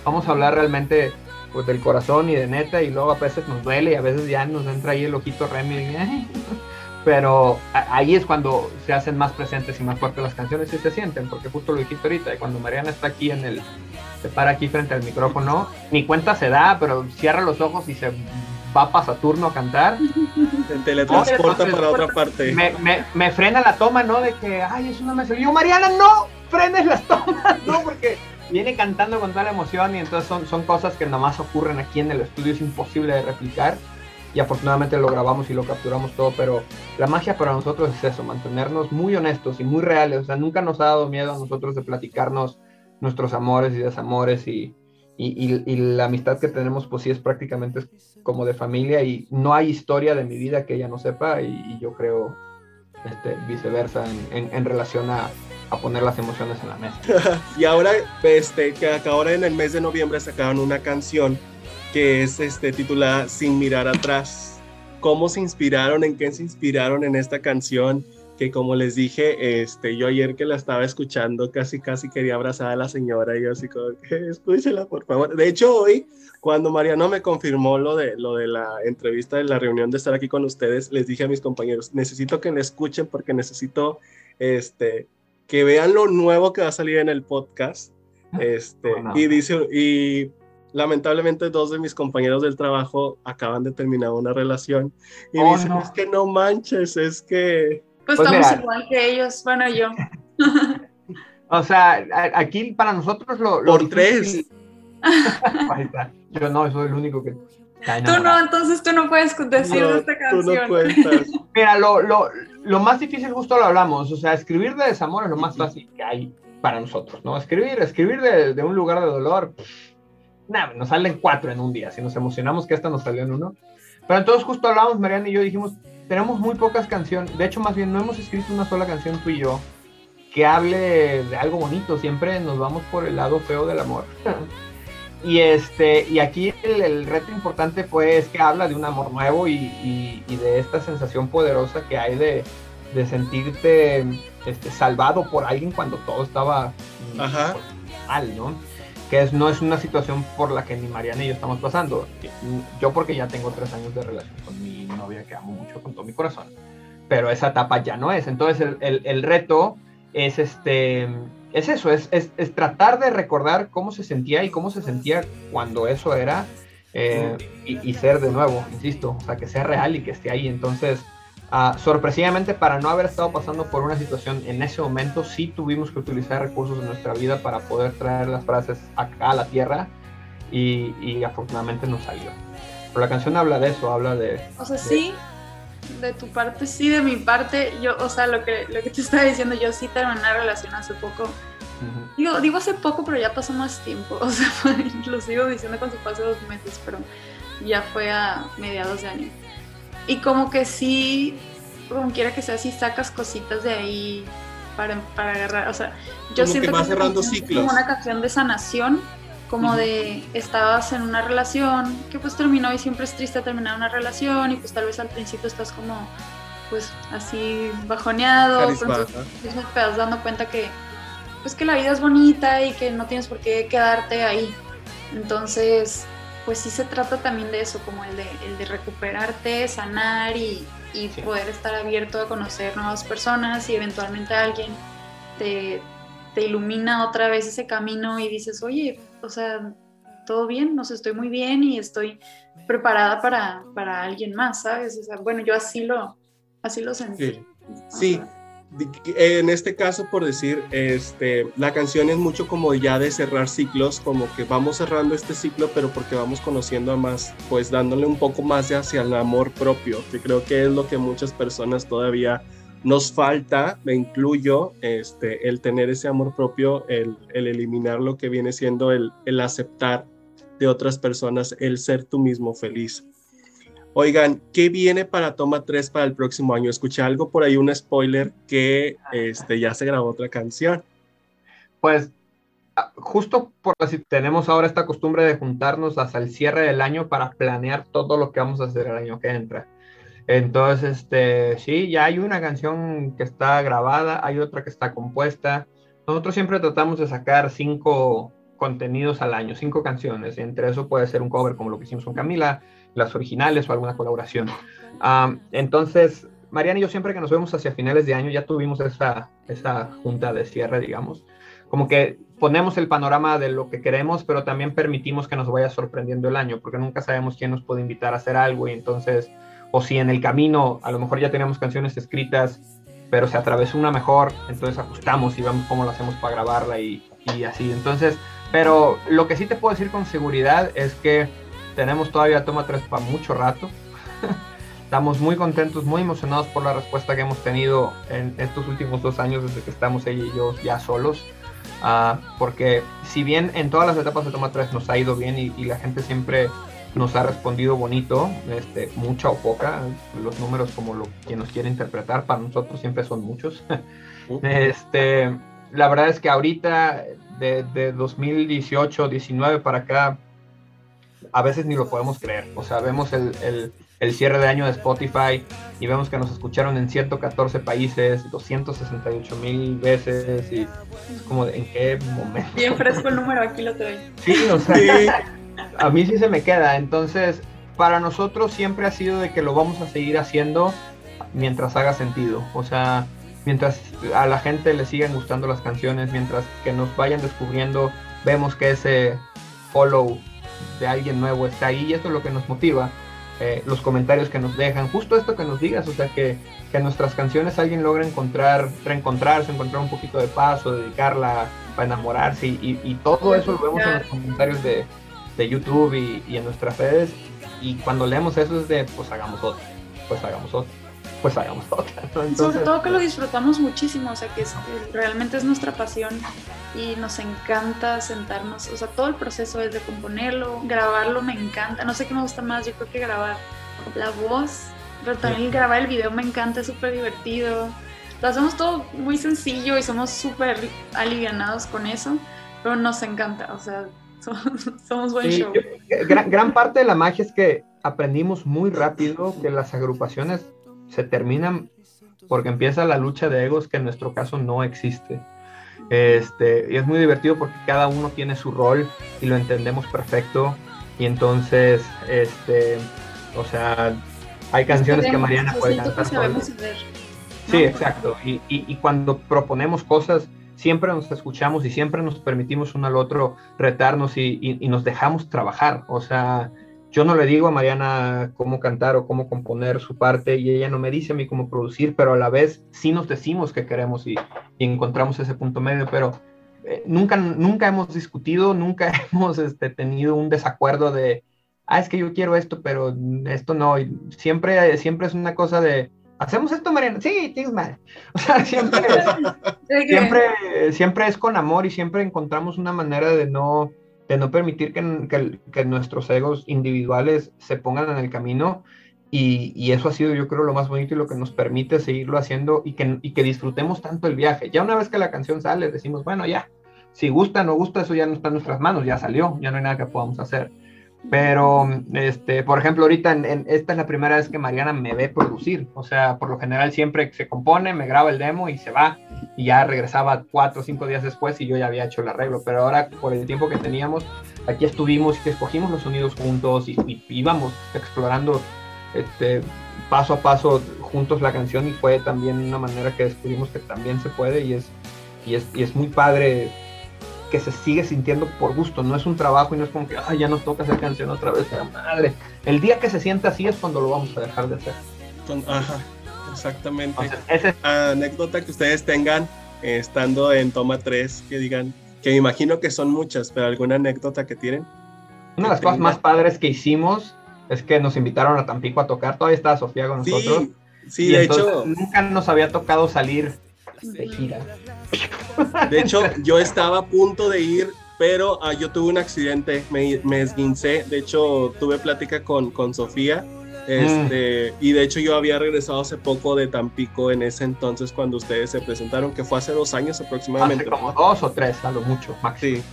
vamos a hablar realmente pues del corazón y de neta y luego a veces nos duele y a veces ya nos entra ahí el ojito Remy pero ahí es cuando se hacen más presentes y más fuertes las canciones y se sienten porque justo lo dijiste ahorita y cuando Mariana está aquí en el se para aquí frente al micrófono ni cuenta se da pero cierra los ojos y se va para Saturno a cantar. Se teletransporta para otra parte. me, me, me, frena la toma no de que ay es una mesa yo Mariana no frenes las tomas no porque viene cantando con toda la emoción y entonces son, son cosas que nada más ocurren aquí en el estudio, es imposible de replicar. Y afortunadamente lo grabamos y lo capturamos todo, pero la magia para nosotros es eso, mantenernos muy honestos y muy reales, o sea, nunca nos ha dado miedo a nosotros de platicarnos nuestros amores y desamores y, y, la amistad que tenemos pues sí es prácticamente como de familia y no hay historia de mi vida que ella no sepa y, yo creo este, viceversa en, en relación a, a poner las emociones en la mesa. y ahora, este, que ahora en el mes de noviembre sacaron una canción que es este, titulada Sin mirar atrás. ¿Cómo se inspiraron? ¿En qué se inspiraron en esta canción? Que como les dije, este, yo ayer que la estaba escuchando, casi casi quería abrazar a la señora y yo así como que escúchela por favor. De hecho, hoy, cuando Mariano me confirmó lo de, lo de la entrevista de la reunión de estar aquí con ustedes, les dije a mis compañeros, necesito que me escuchen porque necesito este, que vean lo nuevo que va a salir en el podcast. Este, Y dice, y lamentablemente dos de mis compañeros del trabajo acaban de terminar una relación y oh, dicen, es que no manches, es que... Pues, pues estamos igual que ellos, bueno, yo. o sea, aquí para nosotros lo... Por tres. yo no, soy el único que... Tú no, entonces tú no puedes decir esta canción. Mira, lo, lo, lo más difícil justo lo hablamos, o sea, escribir de desamor es lo más fácil que hay para nosotros, ¿no? Escribir, escribir de, de un lugar de dolor, nada, nos salen cuatro en un día, si nos emocionamos que esta nos salió en uno. Pero entonces justo hablamos, Mariana y yo, dijimos, tenemos muy pocas canciones, de hecho más bien no hemos escrito una sola canción tú y yo que hable de algo bonito, siempre nos vamos por el lado feo del amor. Y, este, y aquí el, reto importante pues es que habla de un amor nuevo y, y, de esta sensación poderosa que hay de, de, sentirte este, salvado por alguien cuando todo estaba mal, ¿no? Que es, no es una situación por la que ni Mariana y yo estamos pasando. Yo porque ya tengo tres años de relación con mi novia que amo mucho con todo mi corazón. Pero esa etapa ya no es. Entonces el, el, el reto es este es eso, es, es, tratar de recordar cómo se sentía y cómo se sentía cuando eso era eh, y, ser de nuevo, insisto, o sea, que sea real y que esté ahí. Entonces, uh, sorpresivamente, para no haber estado pasando por una situación en ese momento, sí tuvimos que utilizar recursos de nuestra vida para poder traer las frases acá a la tierra y, y afortunadamente nos salió. Pero la canción habla de eso, habla de... O sea, sí, de tu parte, sí, de mi parte, yo, o sea, lo que, lo que te estaba diciendo, yo sí terminé una relación hace poco. digo, digo hace poco, pero ya pasó más tiempo. O sea, lo sigo diciendo cuando fue hace dos meses, pero ya fue a mediados de año. Y como que sí, como quiera que sea, sí sacas cositas de ahí para, para agarrar. O sea, yo siento que, va cerrando ciclos. como una canción de sanación como de estabas en una relación que pues terminó y siempre es triste terminar una relación y pues tal vez al principio estás como pues así bajoneado, pero te vas dando cuenta que pues que la vida es bonita y que no tienes por qué quedarte ahí. Entonces, pues sí se trata también de eso, como el de, el de recuperarte, sanar y, y poder estar abierto a conocer nuevas personas y eventualmente alguien te, te ilumina otra vez ese camino y dices, oye, o sea, todo bien, no sé, estoy muy bien y estoy preparada para, para alguien más, ¿sabes? O sea, bueno, yo así lo, así lo sentí. Sí. En este caso, por decir, este, la canción es mucho como ya de cerrar ciclos, como que vamos cerrando este ciclo, pero porque vamos conociendo a más, pues dándole un poco más hacia el amor propio, que creo que es lo que muchas personas todavía nos falta, me incluyo, este, el tener ese amor propio, el, eliminar lo que viene siendo el, aceptar de otras personas, el ser tú mismo feliz. Oigan, ¿qué viene para Toma 3 para el próximo año? Escuché algo por ahí, un spoiler, que este, ya se grabó otra canción. Pues ah, justo por si tenemos ahora esta costumbre de juntarnos hasta el cierre del año para planear todo lo que vamos a hacer el año que entra. Entonces, este, sí, ya hay una canción que está grabada, hay otra que está compuesta. Nosotros siempre tratamos de sacar cinco contenidos al año, cinco canciones. Entre eso puede ser un cover como lo que hicimos con Camila, las originales o alguna colaboración. entonces, Mariana y yo siempre que nos vemos hacia finales de año ya tuvimos esa, esa junta de cierre, digamos. Como que ponemos el panorama de lo que queremos, pero también permitimos que nos vaya sorprendiendo el año, porque nunca sabemos quién nos puede invitar a hacer algo y entonces o si en el camino a lo mejor ya teníamos canciones escritas, pero se atravesó una mejor, entonces ajustamos y vemos cómo lo hacemos para grabarla y, así. Entonces, pero lo que sí te puedo decir con seguridad es que tenemos todavía Toma 3 para mucho rato. estamos muy contentos, muy emocionados por la respuesta que hemos tenido en estos últimos dos años desde que estamos ella y yo ya solos. Uh, porque si bien en todas las etapas de Toma 3 nos ha ido bien y la gente siempre nos ha respondido bonito, este, mucha o poca, los números como lo que nos quiere interpretar, para nosotros siempre son muchos. este, la verdad es que ahorita, de, de 2018, 19 para acá, a veces ni lo podemos creer. O sea, vemos el, el, el, cierre de año de Spotify y vemos que nos escucharon en 114 países, 268 mil veces y es como de, en qué momento. Bien fresco el número, aquí lo traigo. Sí, o sea, a mí sí se me queda. Entonces, para nosotros siempre ha sido de que lo vamos a seguir haciendo mientras haga sentido. O sea, mientras a la gente le sigan gustando las canciones, mientras que nos vayan descubriendo, vemos que ese follow de alguien nuevo está ahí y esto es lo que nos motiva. Eh, los comentarios que nos dejan, justo esto que nos digas, o sea, que, que nuestras canciones alguien logra encontrar, reencontrarse, encontrar un poquito de paz o dedicarla para enamorarse y, y todo eso lo vemos en los comentarios de, de YouTube y, en nuestras redes. Y cuando leemos eso es de, pues hagamos otra, pues hagamos otra, pues hagamos otra. Sobre todo que lo disfrutamos muchísimo, o sea que realmente es nuestra pasión y nos encanta sentarnos, o sea, todo el proceso es de componerlo, grabarlo me encanta, no sé qué me gusta más, yo creo que grabar la voz, pero también grabar el video me encanta, es súper divertido. Lo hacemos todo muy sencillo y somos súper alivianados con eso, pero nos encanta, o sea, somos buen show. gran, parte de la magia es que aprendimos muy rápido que las agrupaciones se terminan porque empieza la lucha de egos que en nuestro caso no existe. Este, y es muy divertido porque cada uno tiene su rol y lo entendemos perfecto. Y entonces, este, o sea, hay canciones que Mariana puede cantar. Sí, exacto. Y, y, cuando proponemos cosas, siempre nos escuchamos y siempre nos permitimos uno al otro retarnos y, nos dejamos trabajar. O sea, yo no le digo a Mariana cómo cantar o cómo componer su parte y ella no me dice a mí cómo producir, pero a la vez sí nos decimos que queremos y, encontramos ese punto medio, pero eh, nunca, nunca hemos discutido, nunca hemos este, tenido un desacuerdo de, ah, es que yo quiero esto, pero esto no. siempre, siempre es una cosa de, ¿hacemos esto, Mariana? Sí, tienes mal. O sea, siempre, siempre, siempre es con amor y siempre encontramos una manera de no, de no permitir que, que, nuestros egos individuales se pongan en el camino. Y, y, eso ha sido, yo creo, lo más bonito y lo que nos permite seguirlo haciendo y que, y que disfrutemos tanto el viaje. Ya una vez que la canción sale, decimos, bueno, ya, si gusta o no gusta, eso ya no está en nuestras manos, ya salió, ya no hay nada que podamos hacer pero, este, por ejemplo, ahorita en, esta es la primera vez que Mariana me ve producir. O sea, por lo general siempre se compone, me graba el demo y se va. Y ya regresaba cuatro o cinco días después y yo ya había hecho el arreglo. Pero ahora, por el tiempo que teníamos, aquí estuvimos y escogimos los sonidos juntos y, íbamos explorando este, paso a paso juntos la canción y fue también una manera que descubrimos que también se puede y es, y es, y es muy padre que se sigue sintiendo por gusto, no es un trabajo y no es como que, ay, ya nos toca hacer canción otra vez, madre. El día que se sienta así es cuando lo vamos a dejar de hacer. Ajá, exactamente. Anécdota que ustedes tengan eh, estando en toma 3, que digan, que me imagino que son muchas, pero alguna anécdota que tienen. Una de las cosas más padres que hicimos es que nos invitaron a Tampico a tocar, todavía estaba Sofía con nosotros. Sí, de hecho. Nunca nos había tocado salir de gira. De hecho, yo estaba a punto de ir, pero ah, yo tuve un accidente, me, me, esguincé. De hecho, tuve plática con, con Sofía. Este, Y de hecho yo había regresado hace poco de Tampico en ese entonces cuando ustedes se presentaron, que fue hace dos años aproximadamente. Hace como dos o tres, a lo mucho, máximo. Sí.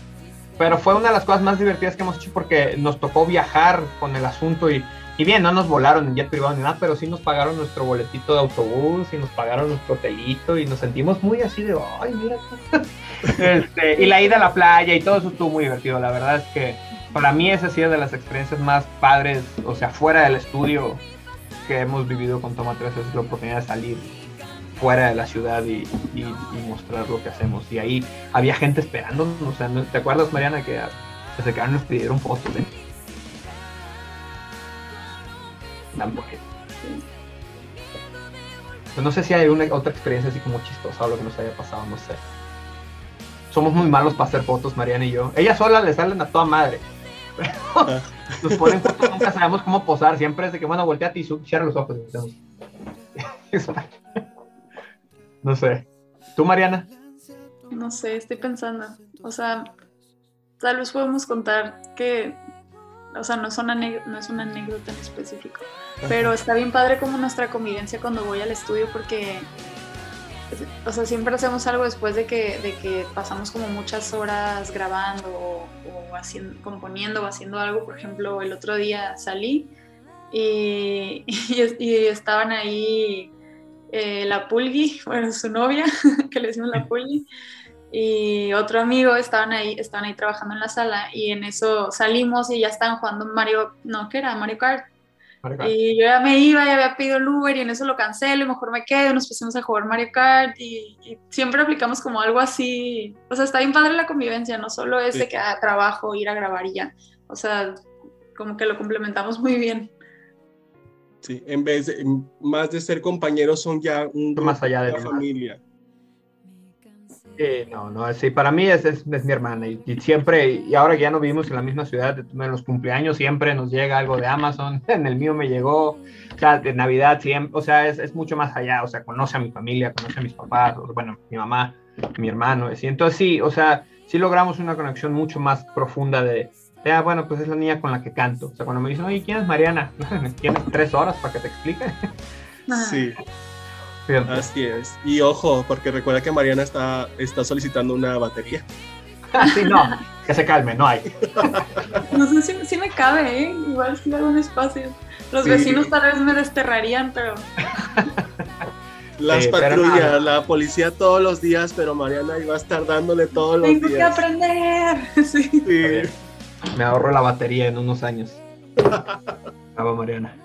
Pero fue una de las cosas más divertidas que hemos hecho porque nos tocó viajar con el asunto y y bien, no nos volaron en jet privado ni nada, pero sí nos pagaron nuestro boletito de autobús y nos pagaron nuestro hotelito y nos sentimos muy así de, ay, mira. este, y la ida a la playa y todo eso estuvo muy divertido. La verdad es que para mí esa ha sido de las experiencias más padres, o sea, fuera del estudio que hemos vivido con Toma 3, es la oportunidad de salir fuera de la ciudad y, mostrar lo que hacemos. Y ahí había gente esperando, o sea, ¿te acuerdas, Mariana, que se quedaron nos pidieron fotos? Pues no sé si hay una otra experiencia así como chistosa o lo que nos haya pasado, no sé. Somos muy malos para hacer fotos, Mariana y yo. Ella sola le salen a toda madre. nos ponen fotos, nunca sabemos cómo posar. Siempre es de que, bueno, volteate y cierra los ojos. no sé. ¿Tú, Mariana? No sé, estoy pensando. O sea, tal vez podemos contar que o sea, no, son no es una anécdota en específico, pero está bien padre como nuestra convivencia cuando voy al estudio porque, o sea, siempre hacemos algo después de que, de que pasamos como muchas horas grabando o, haciendo, componiendo o haciendo algo. Por ejemplo, el otro día salí y, y, estaban ahí eh, la Pulgi, bueno, su novia, que le decimos la Pulgi y otro amigo estaban ahí, estaban ahí trabajando en la sala y en eso salimos y ya estaban jugando Mario, no, ¿qué era? Mario Kart. Y yo ya me iba y había pedido el Uber y en eso lo cancelo y mejor me quedo, nos pusimos a jugar Mario Kart y, siempre aplicamos como algo así, o sea, está bien padre la convivencia, no solo es de que a ah, trabajo, ir a grabar y ya, o sea, como que lo complementamos muy bien. Sí, en vez de, más de ser compañeros son ya un más allá de la familia. Sí, no, no, sí, para mí es, es, mi hermana y, siempre, y ahora que ya no vivimos en la misma ciudad, en los cumpleaños siempre nos llega algo de Amazon, en el mío me llegó, o sea, de Navidad siempre, o sea, es, es mucho más allá, o sea, conoce a mi familia, conoce a mis papás, bueno, mi mamá, mi hermano, y entonces sí, o sea, sí logramos una conexión mucho más profunda de, ah, bueno, pues es la niña con la que canto, o sea, cuando me dicen, oye, ¿quién es Mariana? ¿Tienes tres horas para que te explique? Sí. Así es. Y ojo, porque recuerda que Mariana está, está solicitando una batería. sí, no, que se calme, no hay. No sé si, me cabe, ¿eh? Igual si hago un espacio. Los vecinos tal vez me desterrarían, pero... Las patrullas, la policía todos los días, pero Mariana iba a estar dándole todos los días. Tengo que aprender. Sí. Me ahorro la batería en unos años. Bravo, Mariana.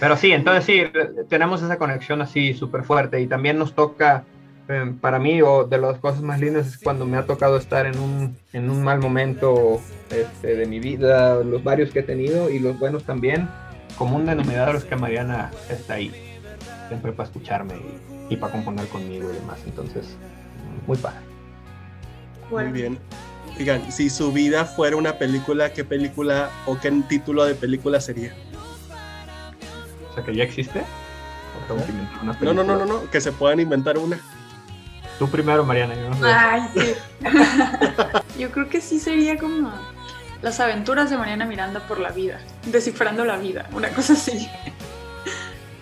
Pero sí, entonces sí, tenemos esa conexión así súper fuerte y también nos toca, eh, para mí, o de las cosas más lindas es cuando me ha tocado estar en un, en un mal momento este, de mi vida, los varios que he tenido y los buenos también, como un denominador es que Mariana está ahí, siempre para escucharme y, para componer conmigo y demás, entonces, muy padre. Muy bien. Digan, si su vida fuera una película, ¿qué película o qué título de película sería? O sea, que ya existe. No, no, no, no, no, que se puedan inventar una. Tú primero, Mariana. Yo, Ay, sí. yo creo que sí sería como las aventuras de Mariana Miranda por la vida, descifrando la vida, una cosa así.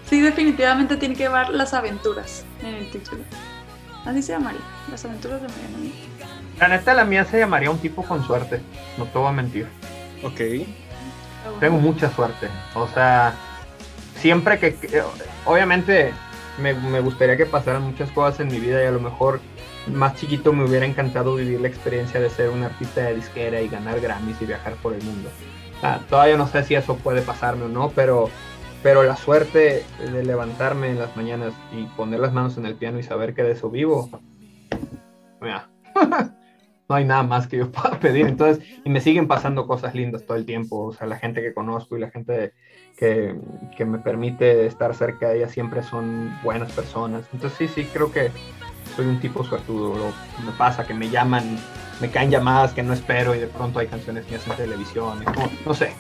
Sí, definitivamente tiene que llevar las aventuras en el título. Así se llamaría, las aventuras de Mariana Miranda. La neta, la mía se llamaría un tipo con suerte, no te voy a mentir. Ok. Tengo mucha suerte, o sea, siempre que, obviamente me, gustaría que pasaran muchas cosas en mi vida y a lo mejor más chiquito me hubiera encantado vivir la experiencia de ser un artista de disquera y ganar Grammys y viajar por el mundo. todavía no sé si eso puede pasarme o no, pero, pero la suerte de levantarme en las mañanas y poner las manos en el piano y saber que de eso vivo, no hay nada más que yo pueda pedir. Entonces, y me siguen pasando cosas lindas todo el tiempo. O sea, la gente que conozco y la gente que, que, me permite estar cerca de ella siempre son buenas personas. Entonces, sí, sí, creo que soy un tipo suertudo. me pasa que me llaman, me caen llamadas que no espero y de pronto hay canciones que hacen televisión. no sé.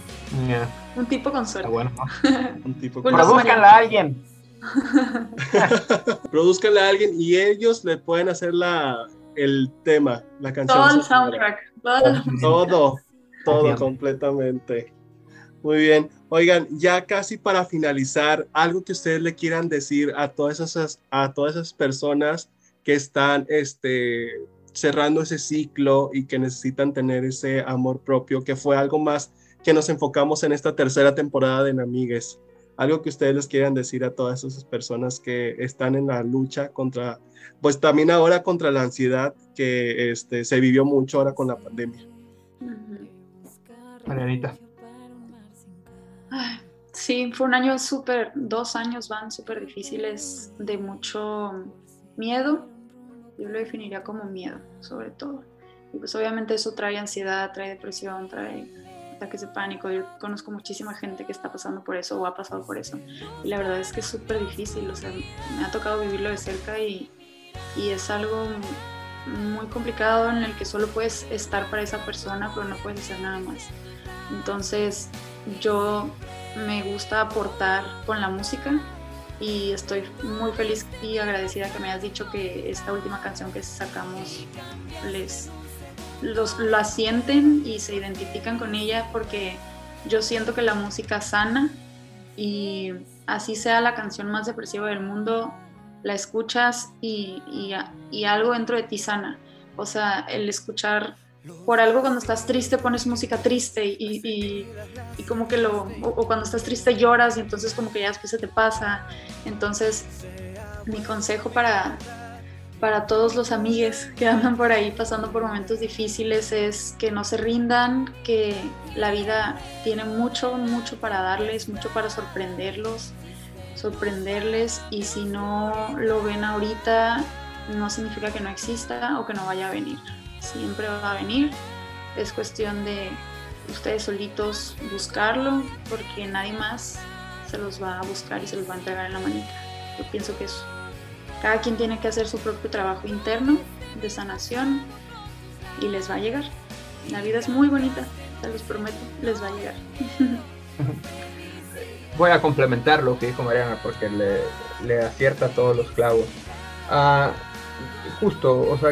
Un tipo con suerte. bueno, un tipo con a alguien. Produzcanla a alguien y ellos le pueden hacer la, el tema, la canción. Todo el soundtrack. Todo, todo, completamente. Muy bien. Oigan, ya casi para finalizar, algo que ustedes le quieran decir a todas esas, a todas esas personas que están este, cerrando ese ciclo y que necesitan tener ese amor propio, que fue algo más que nos enfocamos en esta tercera temporada de Namigues. Algo que ustedes les quieran decir a todas esas personas que están en la lucha contra pues también ahora contra la ansiedad que este, se vivió mucho ahora con la pandemia. Marianita. Sí, fue un año súper, dos años van súper difíciles, de mucho miedo. Yo lo definiría como miedo, sobre todo. Y pues obviamente eso trae ansiedad, trae depresión, trae ataques de pánico. Yo conozco muchísima gente que está pasando por eso o ha pasado por eso. Y la verdad es que es súper difícil. O sea, me ha tocado vivirlo de cerca y, y es algo muy complicado en el que solo puedes estar para esa persona, pero no puedes hacer nada más. Entonces yo me gusta aportar con la música y estoy muy feliz y agradecida que me hayas dicho que esta última canción que sacamos les los, la sienten y se identifican con ella porque yo siento que la música sana y así sea la canción más depresiva del mundo, la escuchas y, y, algo dentro de ti sana. O sea, el escuchar por algo cuando estás triste pones música triste y, como que lo, o, cuando estás triste lloras y entonces como que ya después se te pasa. Entonces, mi consejo para, para todos los amigues que andan por ahí pasando por momentos difíciles es que no se rindan, que la vida tiene mucho, mucho para darles, mucho para sorprenderlos sorprenderles y si no lo ven ahorita no significa que no exista o que no vaya a venir. Siempre va a venir. Es cuestión de ustedes solitos buscarlo porque nadie más se los va a buscar y se los va a entregar en la manita. Yo pienso que eso. Cada quien tiene que hacer su propio trabajo interno de sanación y les va a llegar. La vida es muy bonita, se los prometo, les va a llegar. voy a complementar lo que dijo Mariana porque le, le acierta todos los clavos. Ah, justo, o sea,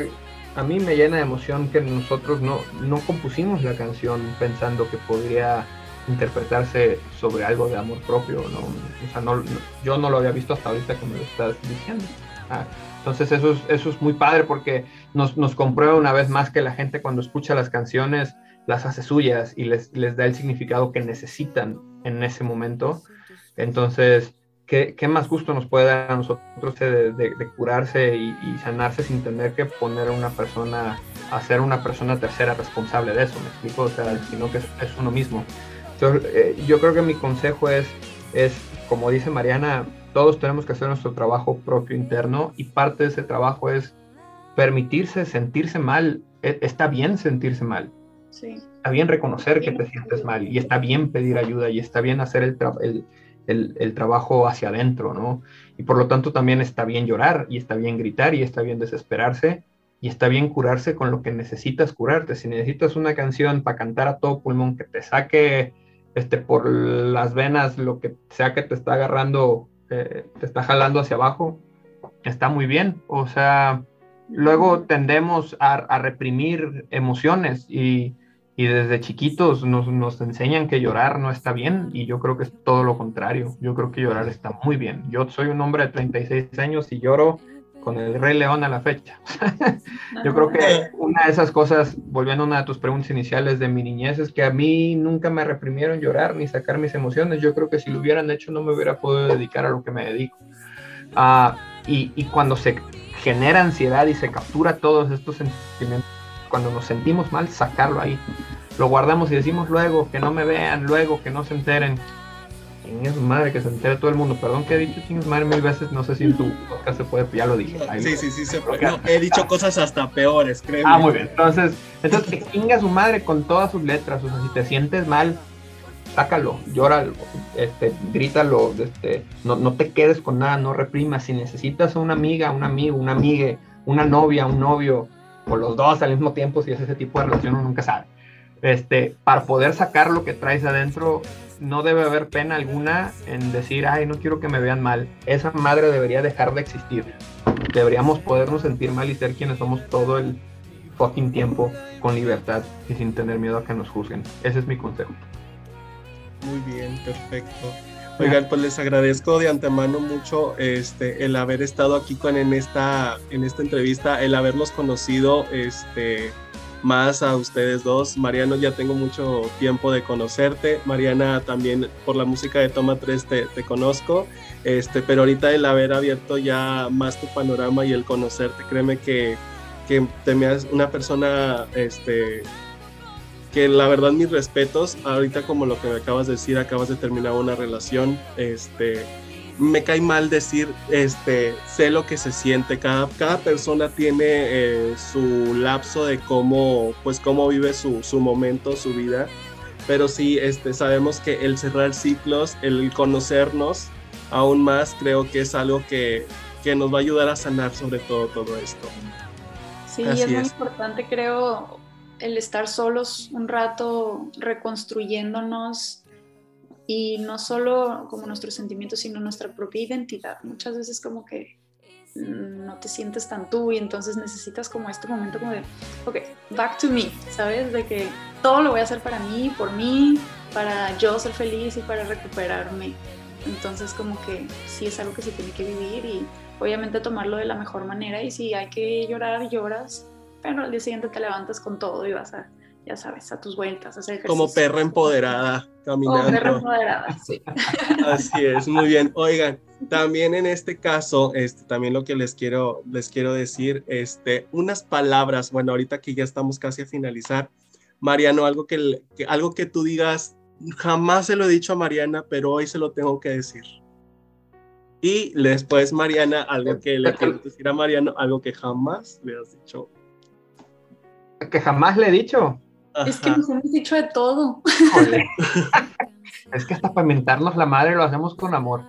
a mí me llena de emoción que nosotros no, no compusimos la canción pensando que podría interpretarse sobre algo de amor propio, ¿no? O sea, no, yo no lo había visto hasta ahorita que lo estás diciendo. Ah, entonces eso es, eso es muy padre porque nos, nos comprueba una vez más que la gente cuando escucha las canciones las hace suyas y les, les da el significado que necesitan en ese momento entonces, ¿qué, más gusto nos puede dar a nosotros de, curarse y, sanarse sin tener que poner a una persona, a ser una persona tercera responsable de eso? ¿Me explico? O sea, sino que es, uno mismo. Entonces, eh, yo creo que mi consejo es, es, como dice Mariana, todos tenemos que hacer nuestro trabajo propio interno y parte de ese trabajo es permitirse sentirse mal. E, está bien sentirse mal. Está bien reconocer que te sientes mal y está bien pedir ayuda y está bien hacer el, el, el, trabajo hacia adentro, ¿no? Y por lo tanto también está bien llorar y está bien gritar y está bien desesperarse y está bien curarse con lo que necesitas curarte. Si necesitas una canción para cantar a todo pulmón que te saque este, por las venas lo que sea que te está agarrando, eh, te está jalando hacia abajo, está muy bien. O sea, luego tendemos a, a reprimir emociones y y desde chiquitos nos, nos, enseñan que llorar no está bien y yo creo que es todo lo contrario. Yo creo que llorar está muy bien. Yo soy un hombre de 36 años y lloro con el Rey León a la fecha. yo creo que una de esas cosas, volviendo a una de tus preguntas iniciales de mi niñez, es que a mí nunca me reprimieron llorar ni sacar mis emociones. Yo creo que si lo hubieran hecho no me hubiera podido dedicar a lo que me dedico. Ah, y, y cuando se genera ansiedad y se captura todos estos sentimientos cuando nos sentimos mal, sacarlo ahí. Lo guardamos y decimos luego, que no me vean, luego, que no se enteren. ¿Quién es madre que se entere todo el mundo? Perdón que he dicho quién es madre mil veces, no sé si en tu podcast se puede, ya lo dije. sí, sí, sí, se puede. he dicho cosas hasta peores, creo. Ah, muy bien. Entonces, entonces que chinga su madre con todas sus letras. O sea, si te sientes mal, sácalo, llóralo, este, grítalo, este, no, no te quedes con nada, no reprimas. Si necesitas a una amiga, un amigo, una amiga, una novia, un novio, o los dos al mismo tiempo, si es ese tipo de relación, uno nunca sabe. Este, para poder sacar lo que traes adentro, no debe haber pena alguna en decir, ay, no quiero que me vean mal. Esa madre debería dejar de existir. Deberíamos podernos sentir mal y ser quienes somos todo el fucking tiempo con libertad y sin tener miedo a que nos juzguen. Ese es mi consejo. Muy bien, perfecto. Oigan, pues les agradezco de antemano mucho este, el haber estado aquí con en esta, en esta entrevista, el haberlos conocido este, más a ustedes dos. Mariano, ya tengo mucho tiempo de conocerte. Mariana, también por la música de Toma 3 te, conozco. Este, pero ahorita el haber abierto ya más tu panorama y el conocerte, créeme que, que te me has una persona este, que la verdad mis respetos, ahorita como lo que me acabas de decir, acabas de terminar una relación, este, me cae mal decir, este, sé lo que se siente, cada, cada persona tiene eh, su lapso de cómo, pues cómo vive su, su, momento, su vida, pero sí, este, sabemos que el cerrar ciclos, el conocernos aún más, creo que es algo que, que nos va a ayudar a sanar sobre todo todo esto. Sí, es muy importante, creo, el estar solos un rato reconstruyéndonos y no solo como nuestros sentimientos, sino nuestra propia identidad. Muchas veces como que no te sientes tan tú y entonces necesitas como este momento como de, ok, back to me, ¿sabes? De que todo lo voy a hacer para mí, por mí, para yo ser feliz y para recuperarme. Entonces como que sí es algo que se tiene que vivir y obviamente tomarlo de la mejor manera y si hay que llorar, lloras, pero al día siguiente te levantas con todo y vas a, ya sabes, a tus vueltas, a hacer ejercicio. Como perra empoderada, caminando. Como perra empoderada, sí. Así es, muy bien. Oigan, también en este caso, este, también lo que les quiero, les quiero decir, este, unas palabras, bueno, ahorita que ya estamos casi a finalizar, Mariano, algo que, algo que tú digas, jamás se lo he dicho a Mariana, pero hoy se lo tengo que decir. Y después, Mariana, algo que le quiero decir a Mariano, algo que jamás le has dicho que jamás le he dicho. Es que nos hemos dicho de todo. es que hasta para mentarnos la madre lo hacemos con amor.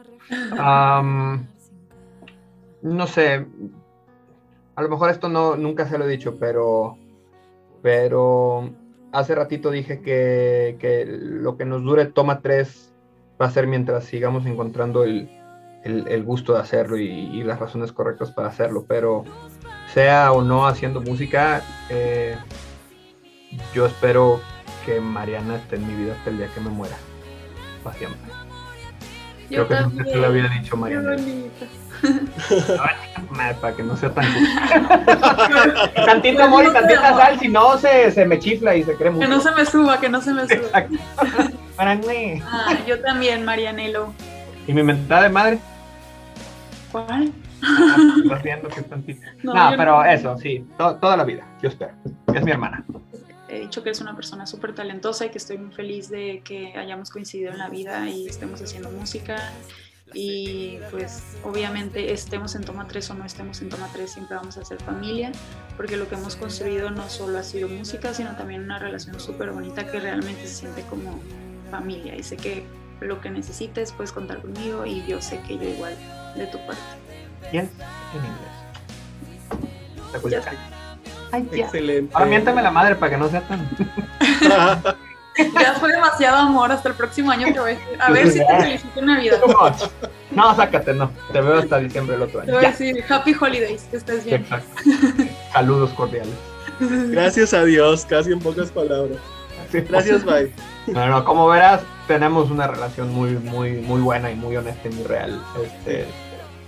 no sé. A lo mejor esto no, nunca se lo he dicho, pero, pero hace ratito dije que, lo que nos dure toma tres va a ser mientras sigamos encontrando el, gusto de hacerlo y, y, las razones correctas para hacerlo. Pero sea o no haciendo música, eh, yo espero que Mariana esté en mi vida hasta el día que me muera. Para siempre. Yo Creo que también. nunca te lo había dicho Mariana. para que no sea tan tantito amor y tantita sal, si no se, se, me chifla y se cree mucho. Que no se me suba, que no se me suba. ah, yo también, Marianelo. ¿Y mi mentada de madre? ¿Cuál? No, pero eso, sí, toda la vida, yo espero. Es mi hermana. he dicho que es una persona súper talentosa y que estoy muy feliz de que hayamos coincidido en la vida y estemos haciendo música. Y pues obviamente estemos en toma 3 o no estemos en toma 3, siempre vamos a ser familia, porque lo que hemos construido no solo ha sido música, sino también una relación súper bonita que realmente se siente como familia. Y sé que lo que necesites puedes contar conmigo y yo sé que yo igual de tu parte. Bien, en inglés. Ay, Excelente. Ahora miéntame la madre para que no sea tan. ya fue demasiado amor. Hasta el próximo año que voy a decir. A ver si te felicito en Navidad. No, sácate, no. Te veo hasta diciembre el otro año. Te voy a decir Happy Holidays, que estés bien. Exacto. Saludos cordiales. Gracias a Dios, casi en pocas palabras. Gracias, bye. Bueno, como verás, tenemos una relación muy, muy, muy buena y muy honesta y muy real. Este,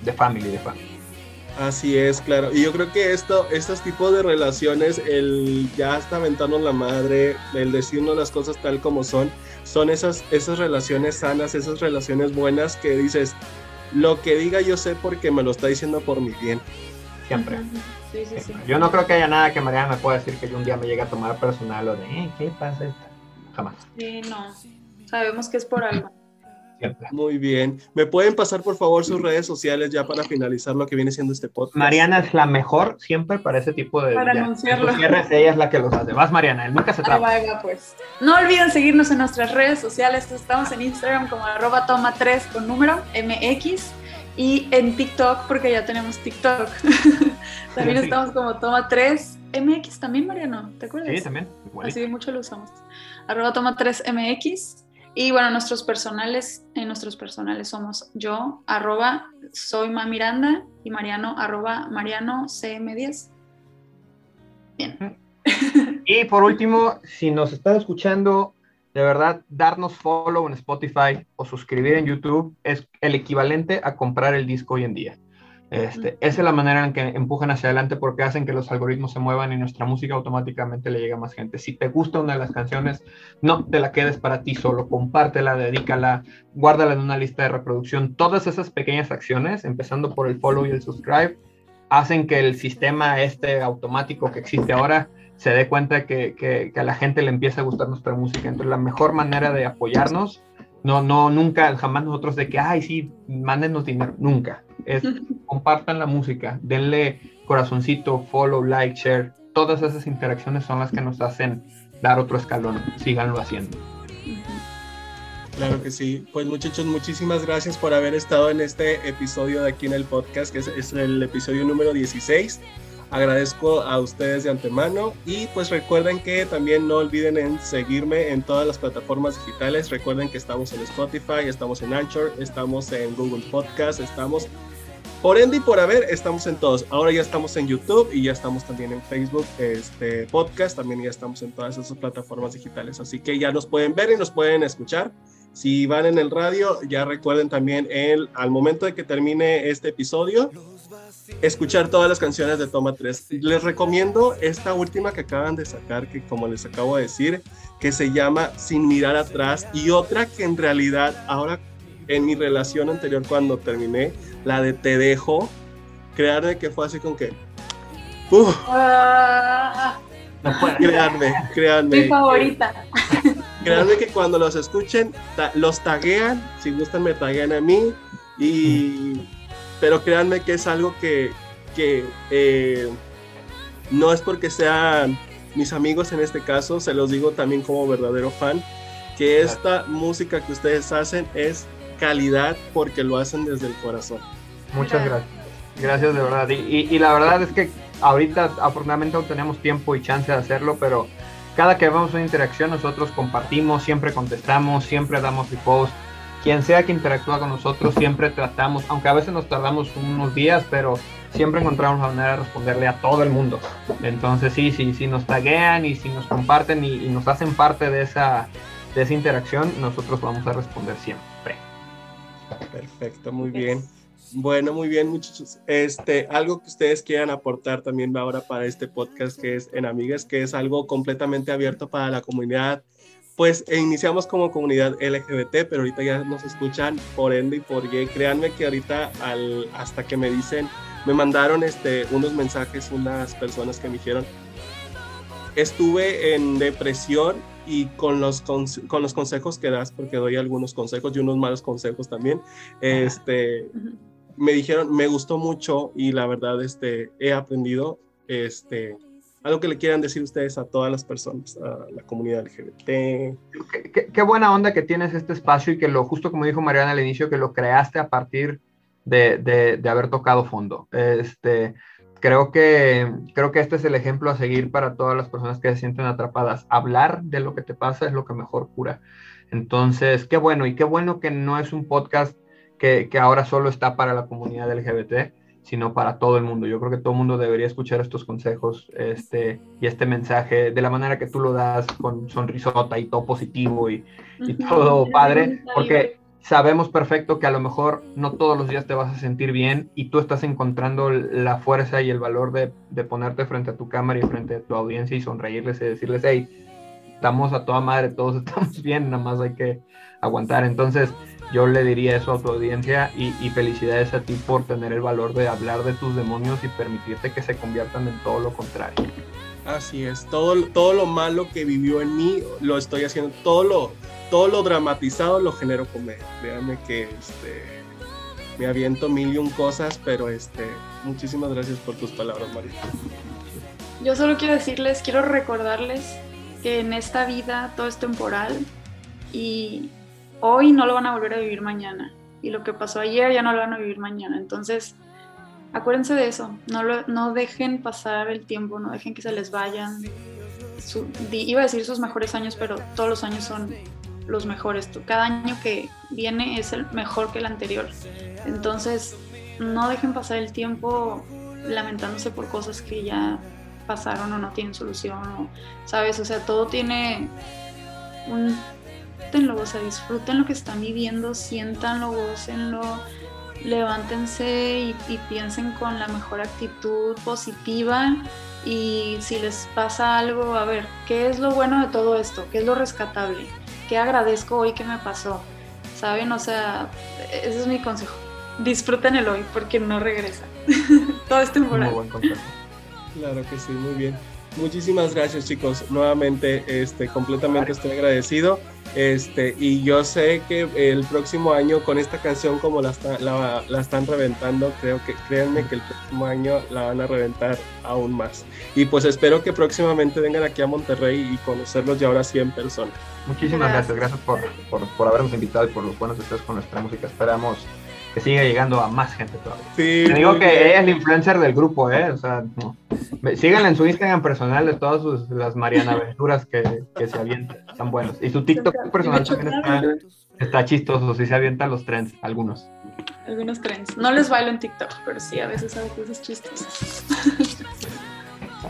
de family, de family. Así es, claro. Y yo creo que esto, estos tipos de relaciones, el ya hasta aventarnos la madre, el decirnos las cosas tal como son, son esas, esas relaciones sanas, esas relaciones buenas que dices, lo que diga yo sé porque me lo está diciendo por mi bien. Siempre. Sí, sí, sí. Yo no creo que haya nada que Mariana me pueda decir que yo un día me llegue a tomar personal o de, eh, ¿qué pasa esto? Jamás. Sí, no. Sabemos que es por algo. Muy bien. ¿Me pueden pasar, por favor, sus redes sociales ya para finalizar lo que viene siendo este podcast? Mariana es la mejor siempre para ese tipo de... Para anunciarlo. ella es la que los hace. Vas, Mariana, él nunca se traba. pues. No olviden seguirnos en nuestras redes sociales. Estamos en Instagram como arroba toma 3 con número MX y en TikTok porque ya tenemos TikTok. también estamos como toma 3 MX también, Mariano, ¿te acuerdas? Sí, también. Así mucho lo usamos. Arroba toma 3 MX y bueno, nuestros personales, en nuestros personales somos yo, arroba soy Ma Miranda y Mariano, arroba Mariano CM10. Bien. Y por último, si nos están escuchando, de verdad, darnos follow en Spotify o suscribir en YouTube es el equivalente a comprar el disco hoy en día. Este, esa es la manera en que empujan hacia adelante porque hacen que los algoritmos se muevan y nuestra música automáticamente le llega a más gente. Si te gusta una de las canciones, no te la quedes para ti solo, compártela, dedícala, guárdala en una lista de reproducción. Todas esas pequeñas acciones, empezando por el follow y el subscribe, hacen que el sistema este automático que existe ahora se dé cuenta que, que, a la gente le empieza a gustar nuestra música. Entonces la mejor manera de apoyarnos, no, no, nunca, jamás nosotros de que, ay, sí, mándenos dinero, nunca es compartan la música, denle corazoncito, follow, like, share. Todas esas interacciones son las que nos hacen dar otro escalón. Síganlo haciendo. Claro que sí. Pues muchachos, muchísimas gracias por haber estado en este episodio de aquí en el podcast, que es, es el episodio número 16. Agradezco a ustedes de antemano y pues recuerden que también no olviden en seguirme en todas las plataformas digitales. Recuerden que estamos en Spotify, estamos en Anchor, estamos en Google Podcast, estamos por ende y por haber, estamos en todos. Ahora ya estamos en YouTube y ya estamos también en Facebook, este podcast, también ya estamos en todas esas plataformas digitales. Así que ya nos pueden ver y nos pueden escuchar. Si van en el radio, ya recuerden también el, al momento de que termine este episodio, escuchar todas las canciones de Toma 3. Les recomiendo esta última que acaban de sacar, que como les acabo de decir, que se llama Sin mirar atrás y otra que en realidad ahora en mi relación anterior cuando terminé, la de Te dejo, créanme que fue así con que... Uh, créanme, créanme. Mi favorita. Créanme que cuando los escuchen, los taguean, si gustan me taguean a mí, y... pero créanme que es algo que, que eh, no es porque sean mis amigos en este caso, se los digo también como verdadero fan, que esta música que ustedes hacen es calidad porque lo hacen desde el corazón. Muchas gracias. Gracias de verdad. Y, la verdad es que ahorita afortunadamente no tenemos tiempo y chance de hacerlo, pero cada que vemos una interacción nosotros compartimos, siempre contestamos, siempre damos repost. Quien sea que interactúa con nosotros, siempre tratamos, aunque a veces nos tardamos unos días, pero siempre encontramos la manera de responderle a todo el mundo. Entonces sí, sí, si nos taguean y si nos comparten y, y nos hacen parte de esa, de esa interacción, nosotros vamos a responder siempre. Perfecto, muy bien. Bueno, muy bien, muchachos. Este, algo que ustedes quieran aportar también ahora para este podcast que es en Amigas, que es algo completamente abierto para la comunidad. Pues e iniciamos como comunidad LGBT, pero ahorita ya nos escuchan por ende y por gay. Créanme que ahorita al, hasta que me dicen, me mandaron este, unos mensajes unas personas que me dijeron, estuve en depresión y con los, con, los consejos que das, porque doy algunos consejos y unos malos consejos también, este, me dijeron, me gustó mucho y la verdad este, he aprendido este, algo que le quieran decir ustedes a todas las personas, a la comunidad LGBT. Qué, qué, buena onda que tienes este espacio y que lo, justo como dijo Mariana al inicio, que lo creaste a partir de, de, de haber tocado fondo. Este, creo que, creo que este es el ejemplo a seguir para todas las personas que se sienten atrapadas. Hablar de lo que te pasa es lo que mejor cura. Entonces, qué bueno, y qué bueno que no es un podcast que, que ahora solo está para la comunidad LGBT, sino para todo el mundo. Yo creo que todo el mundo debería escuchar estos consejos este, y este mensaje de la manera que tú lo das, con sonrisota y todo positivo y, y todo padre, porque sabemos perfecto que a lo mejor no todos los días te vas a sentir bien y tú estás encontrando la fuerza y el valor de, de, ponerte frente a tu cámara y frente a tu audiencia y sonreírles y decirles, hey, estamos a toda madre, todos estamos bien, nada más hay que aguantar. Entonces yo le diría eso a tu audiencia y, y felicidades a ti por tener el valor de hablar de tus demonios y permitirte que se conviertan en todo lo contrario. Así es, todo, todo lo malo que vivió en mí lo estoy haciendo, todo lo, todo lo dramatizado lo genero comedia. Véanme que este, me aviento mil y un cosas, pero este, muchísimas gracias por tus palabras, María. Yo solo quiero decirles, quiero recordarles que en esta vida todo es temporal y hoy no lo van a volver a vivir mañana. Y lo que pasó ayer ya no lo van a vivir mañana. Entonces, acuérdense de eso. No, lo, no dejen pasar el tiempo, no dejen que se les vayan. Iba a decir sus mejores años, pero todos los años son los mejores. Cada año que viene es el mejor que el anterior. Entonces, no dejen pasar el tiempo lamentándose por cosas que ya pasaron o no tienen solución, o, ¿sabes? O sea, todo tiene un... Disfrútenlo, o sea, disfruten lo que están viviendo, siéntanlo, gocenlo, levántense y, y piensen con la mejor actitud positiva y si les pasa algo, a ver, ¿qué es lo bueno de todo esto? ¿Qué es lo rescatable? ¿Qué agradezco hoy que me pasó? ¿Saben? O sea, ese es mi consejo. Disfruten el hoy porque no regresa. Todo es temporal. Muy buen Claro que sí, muy bien. Muchísimas gracias chicos. Nuevamente, este, completamente estoy agradecido. Este, y yo sé que el próximo año con esta canción como la, la, la, están reventando, creo que créanme que el próximo año la van a reventar aún más. Y pues espero que próximamente vengan aquí a Monterrey y conocerlos ya ahora sí en persona. Muchísimas gracias, gracias, por, por, por, habernos invitado y por los buenos deseos con nuestra música. Esperamos que siga llegando a más gente todavía. Sí, Te digo que ella es la influencer del grupo, ¿eh? O sea, no. síganla en su Instagram personal de todas sus, las Mariana Aventuras que, que se avientan, están buenos. Y su TikTok personal también está, está chistoso, sí se avienta los trends, algunos. Algunos trends. No les bailo en TikTok, pero sí, a veces hago cosas chistosas.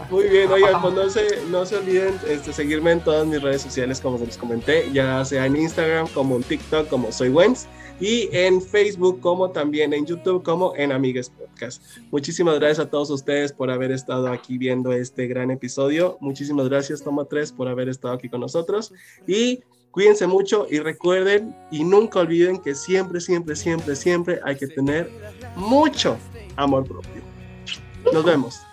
Muy bien, oigan, pues no se, no se olviden este, seguirme en todas mis redes sociales, como les comenté, ya sea en Instagram, como en TikTok, como soy Wens, y en Facebook, como también en YouTube, como en Amigues Podcast. Muchísimas gracias a todos ustedes por haber estado aquí viendo este gran episodio. Muchísimas gracias, Toma 3, por haber estado aquí con nosotros. Y cuídense mucho y recuerden y nunca olviden que siempre, siempre, siempre, siempre hay que tener mucho amor propio. Nos vemos.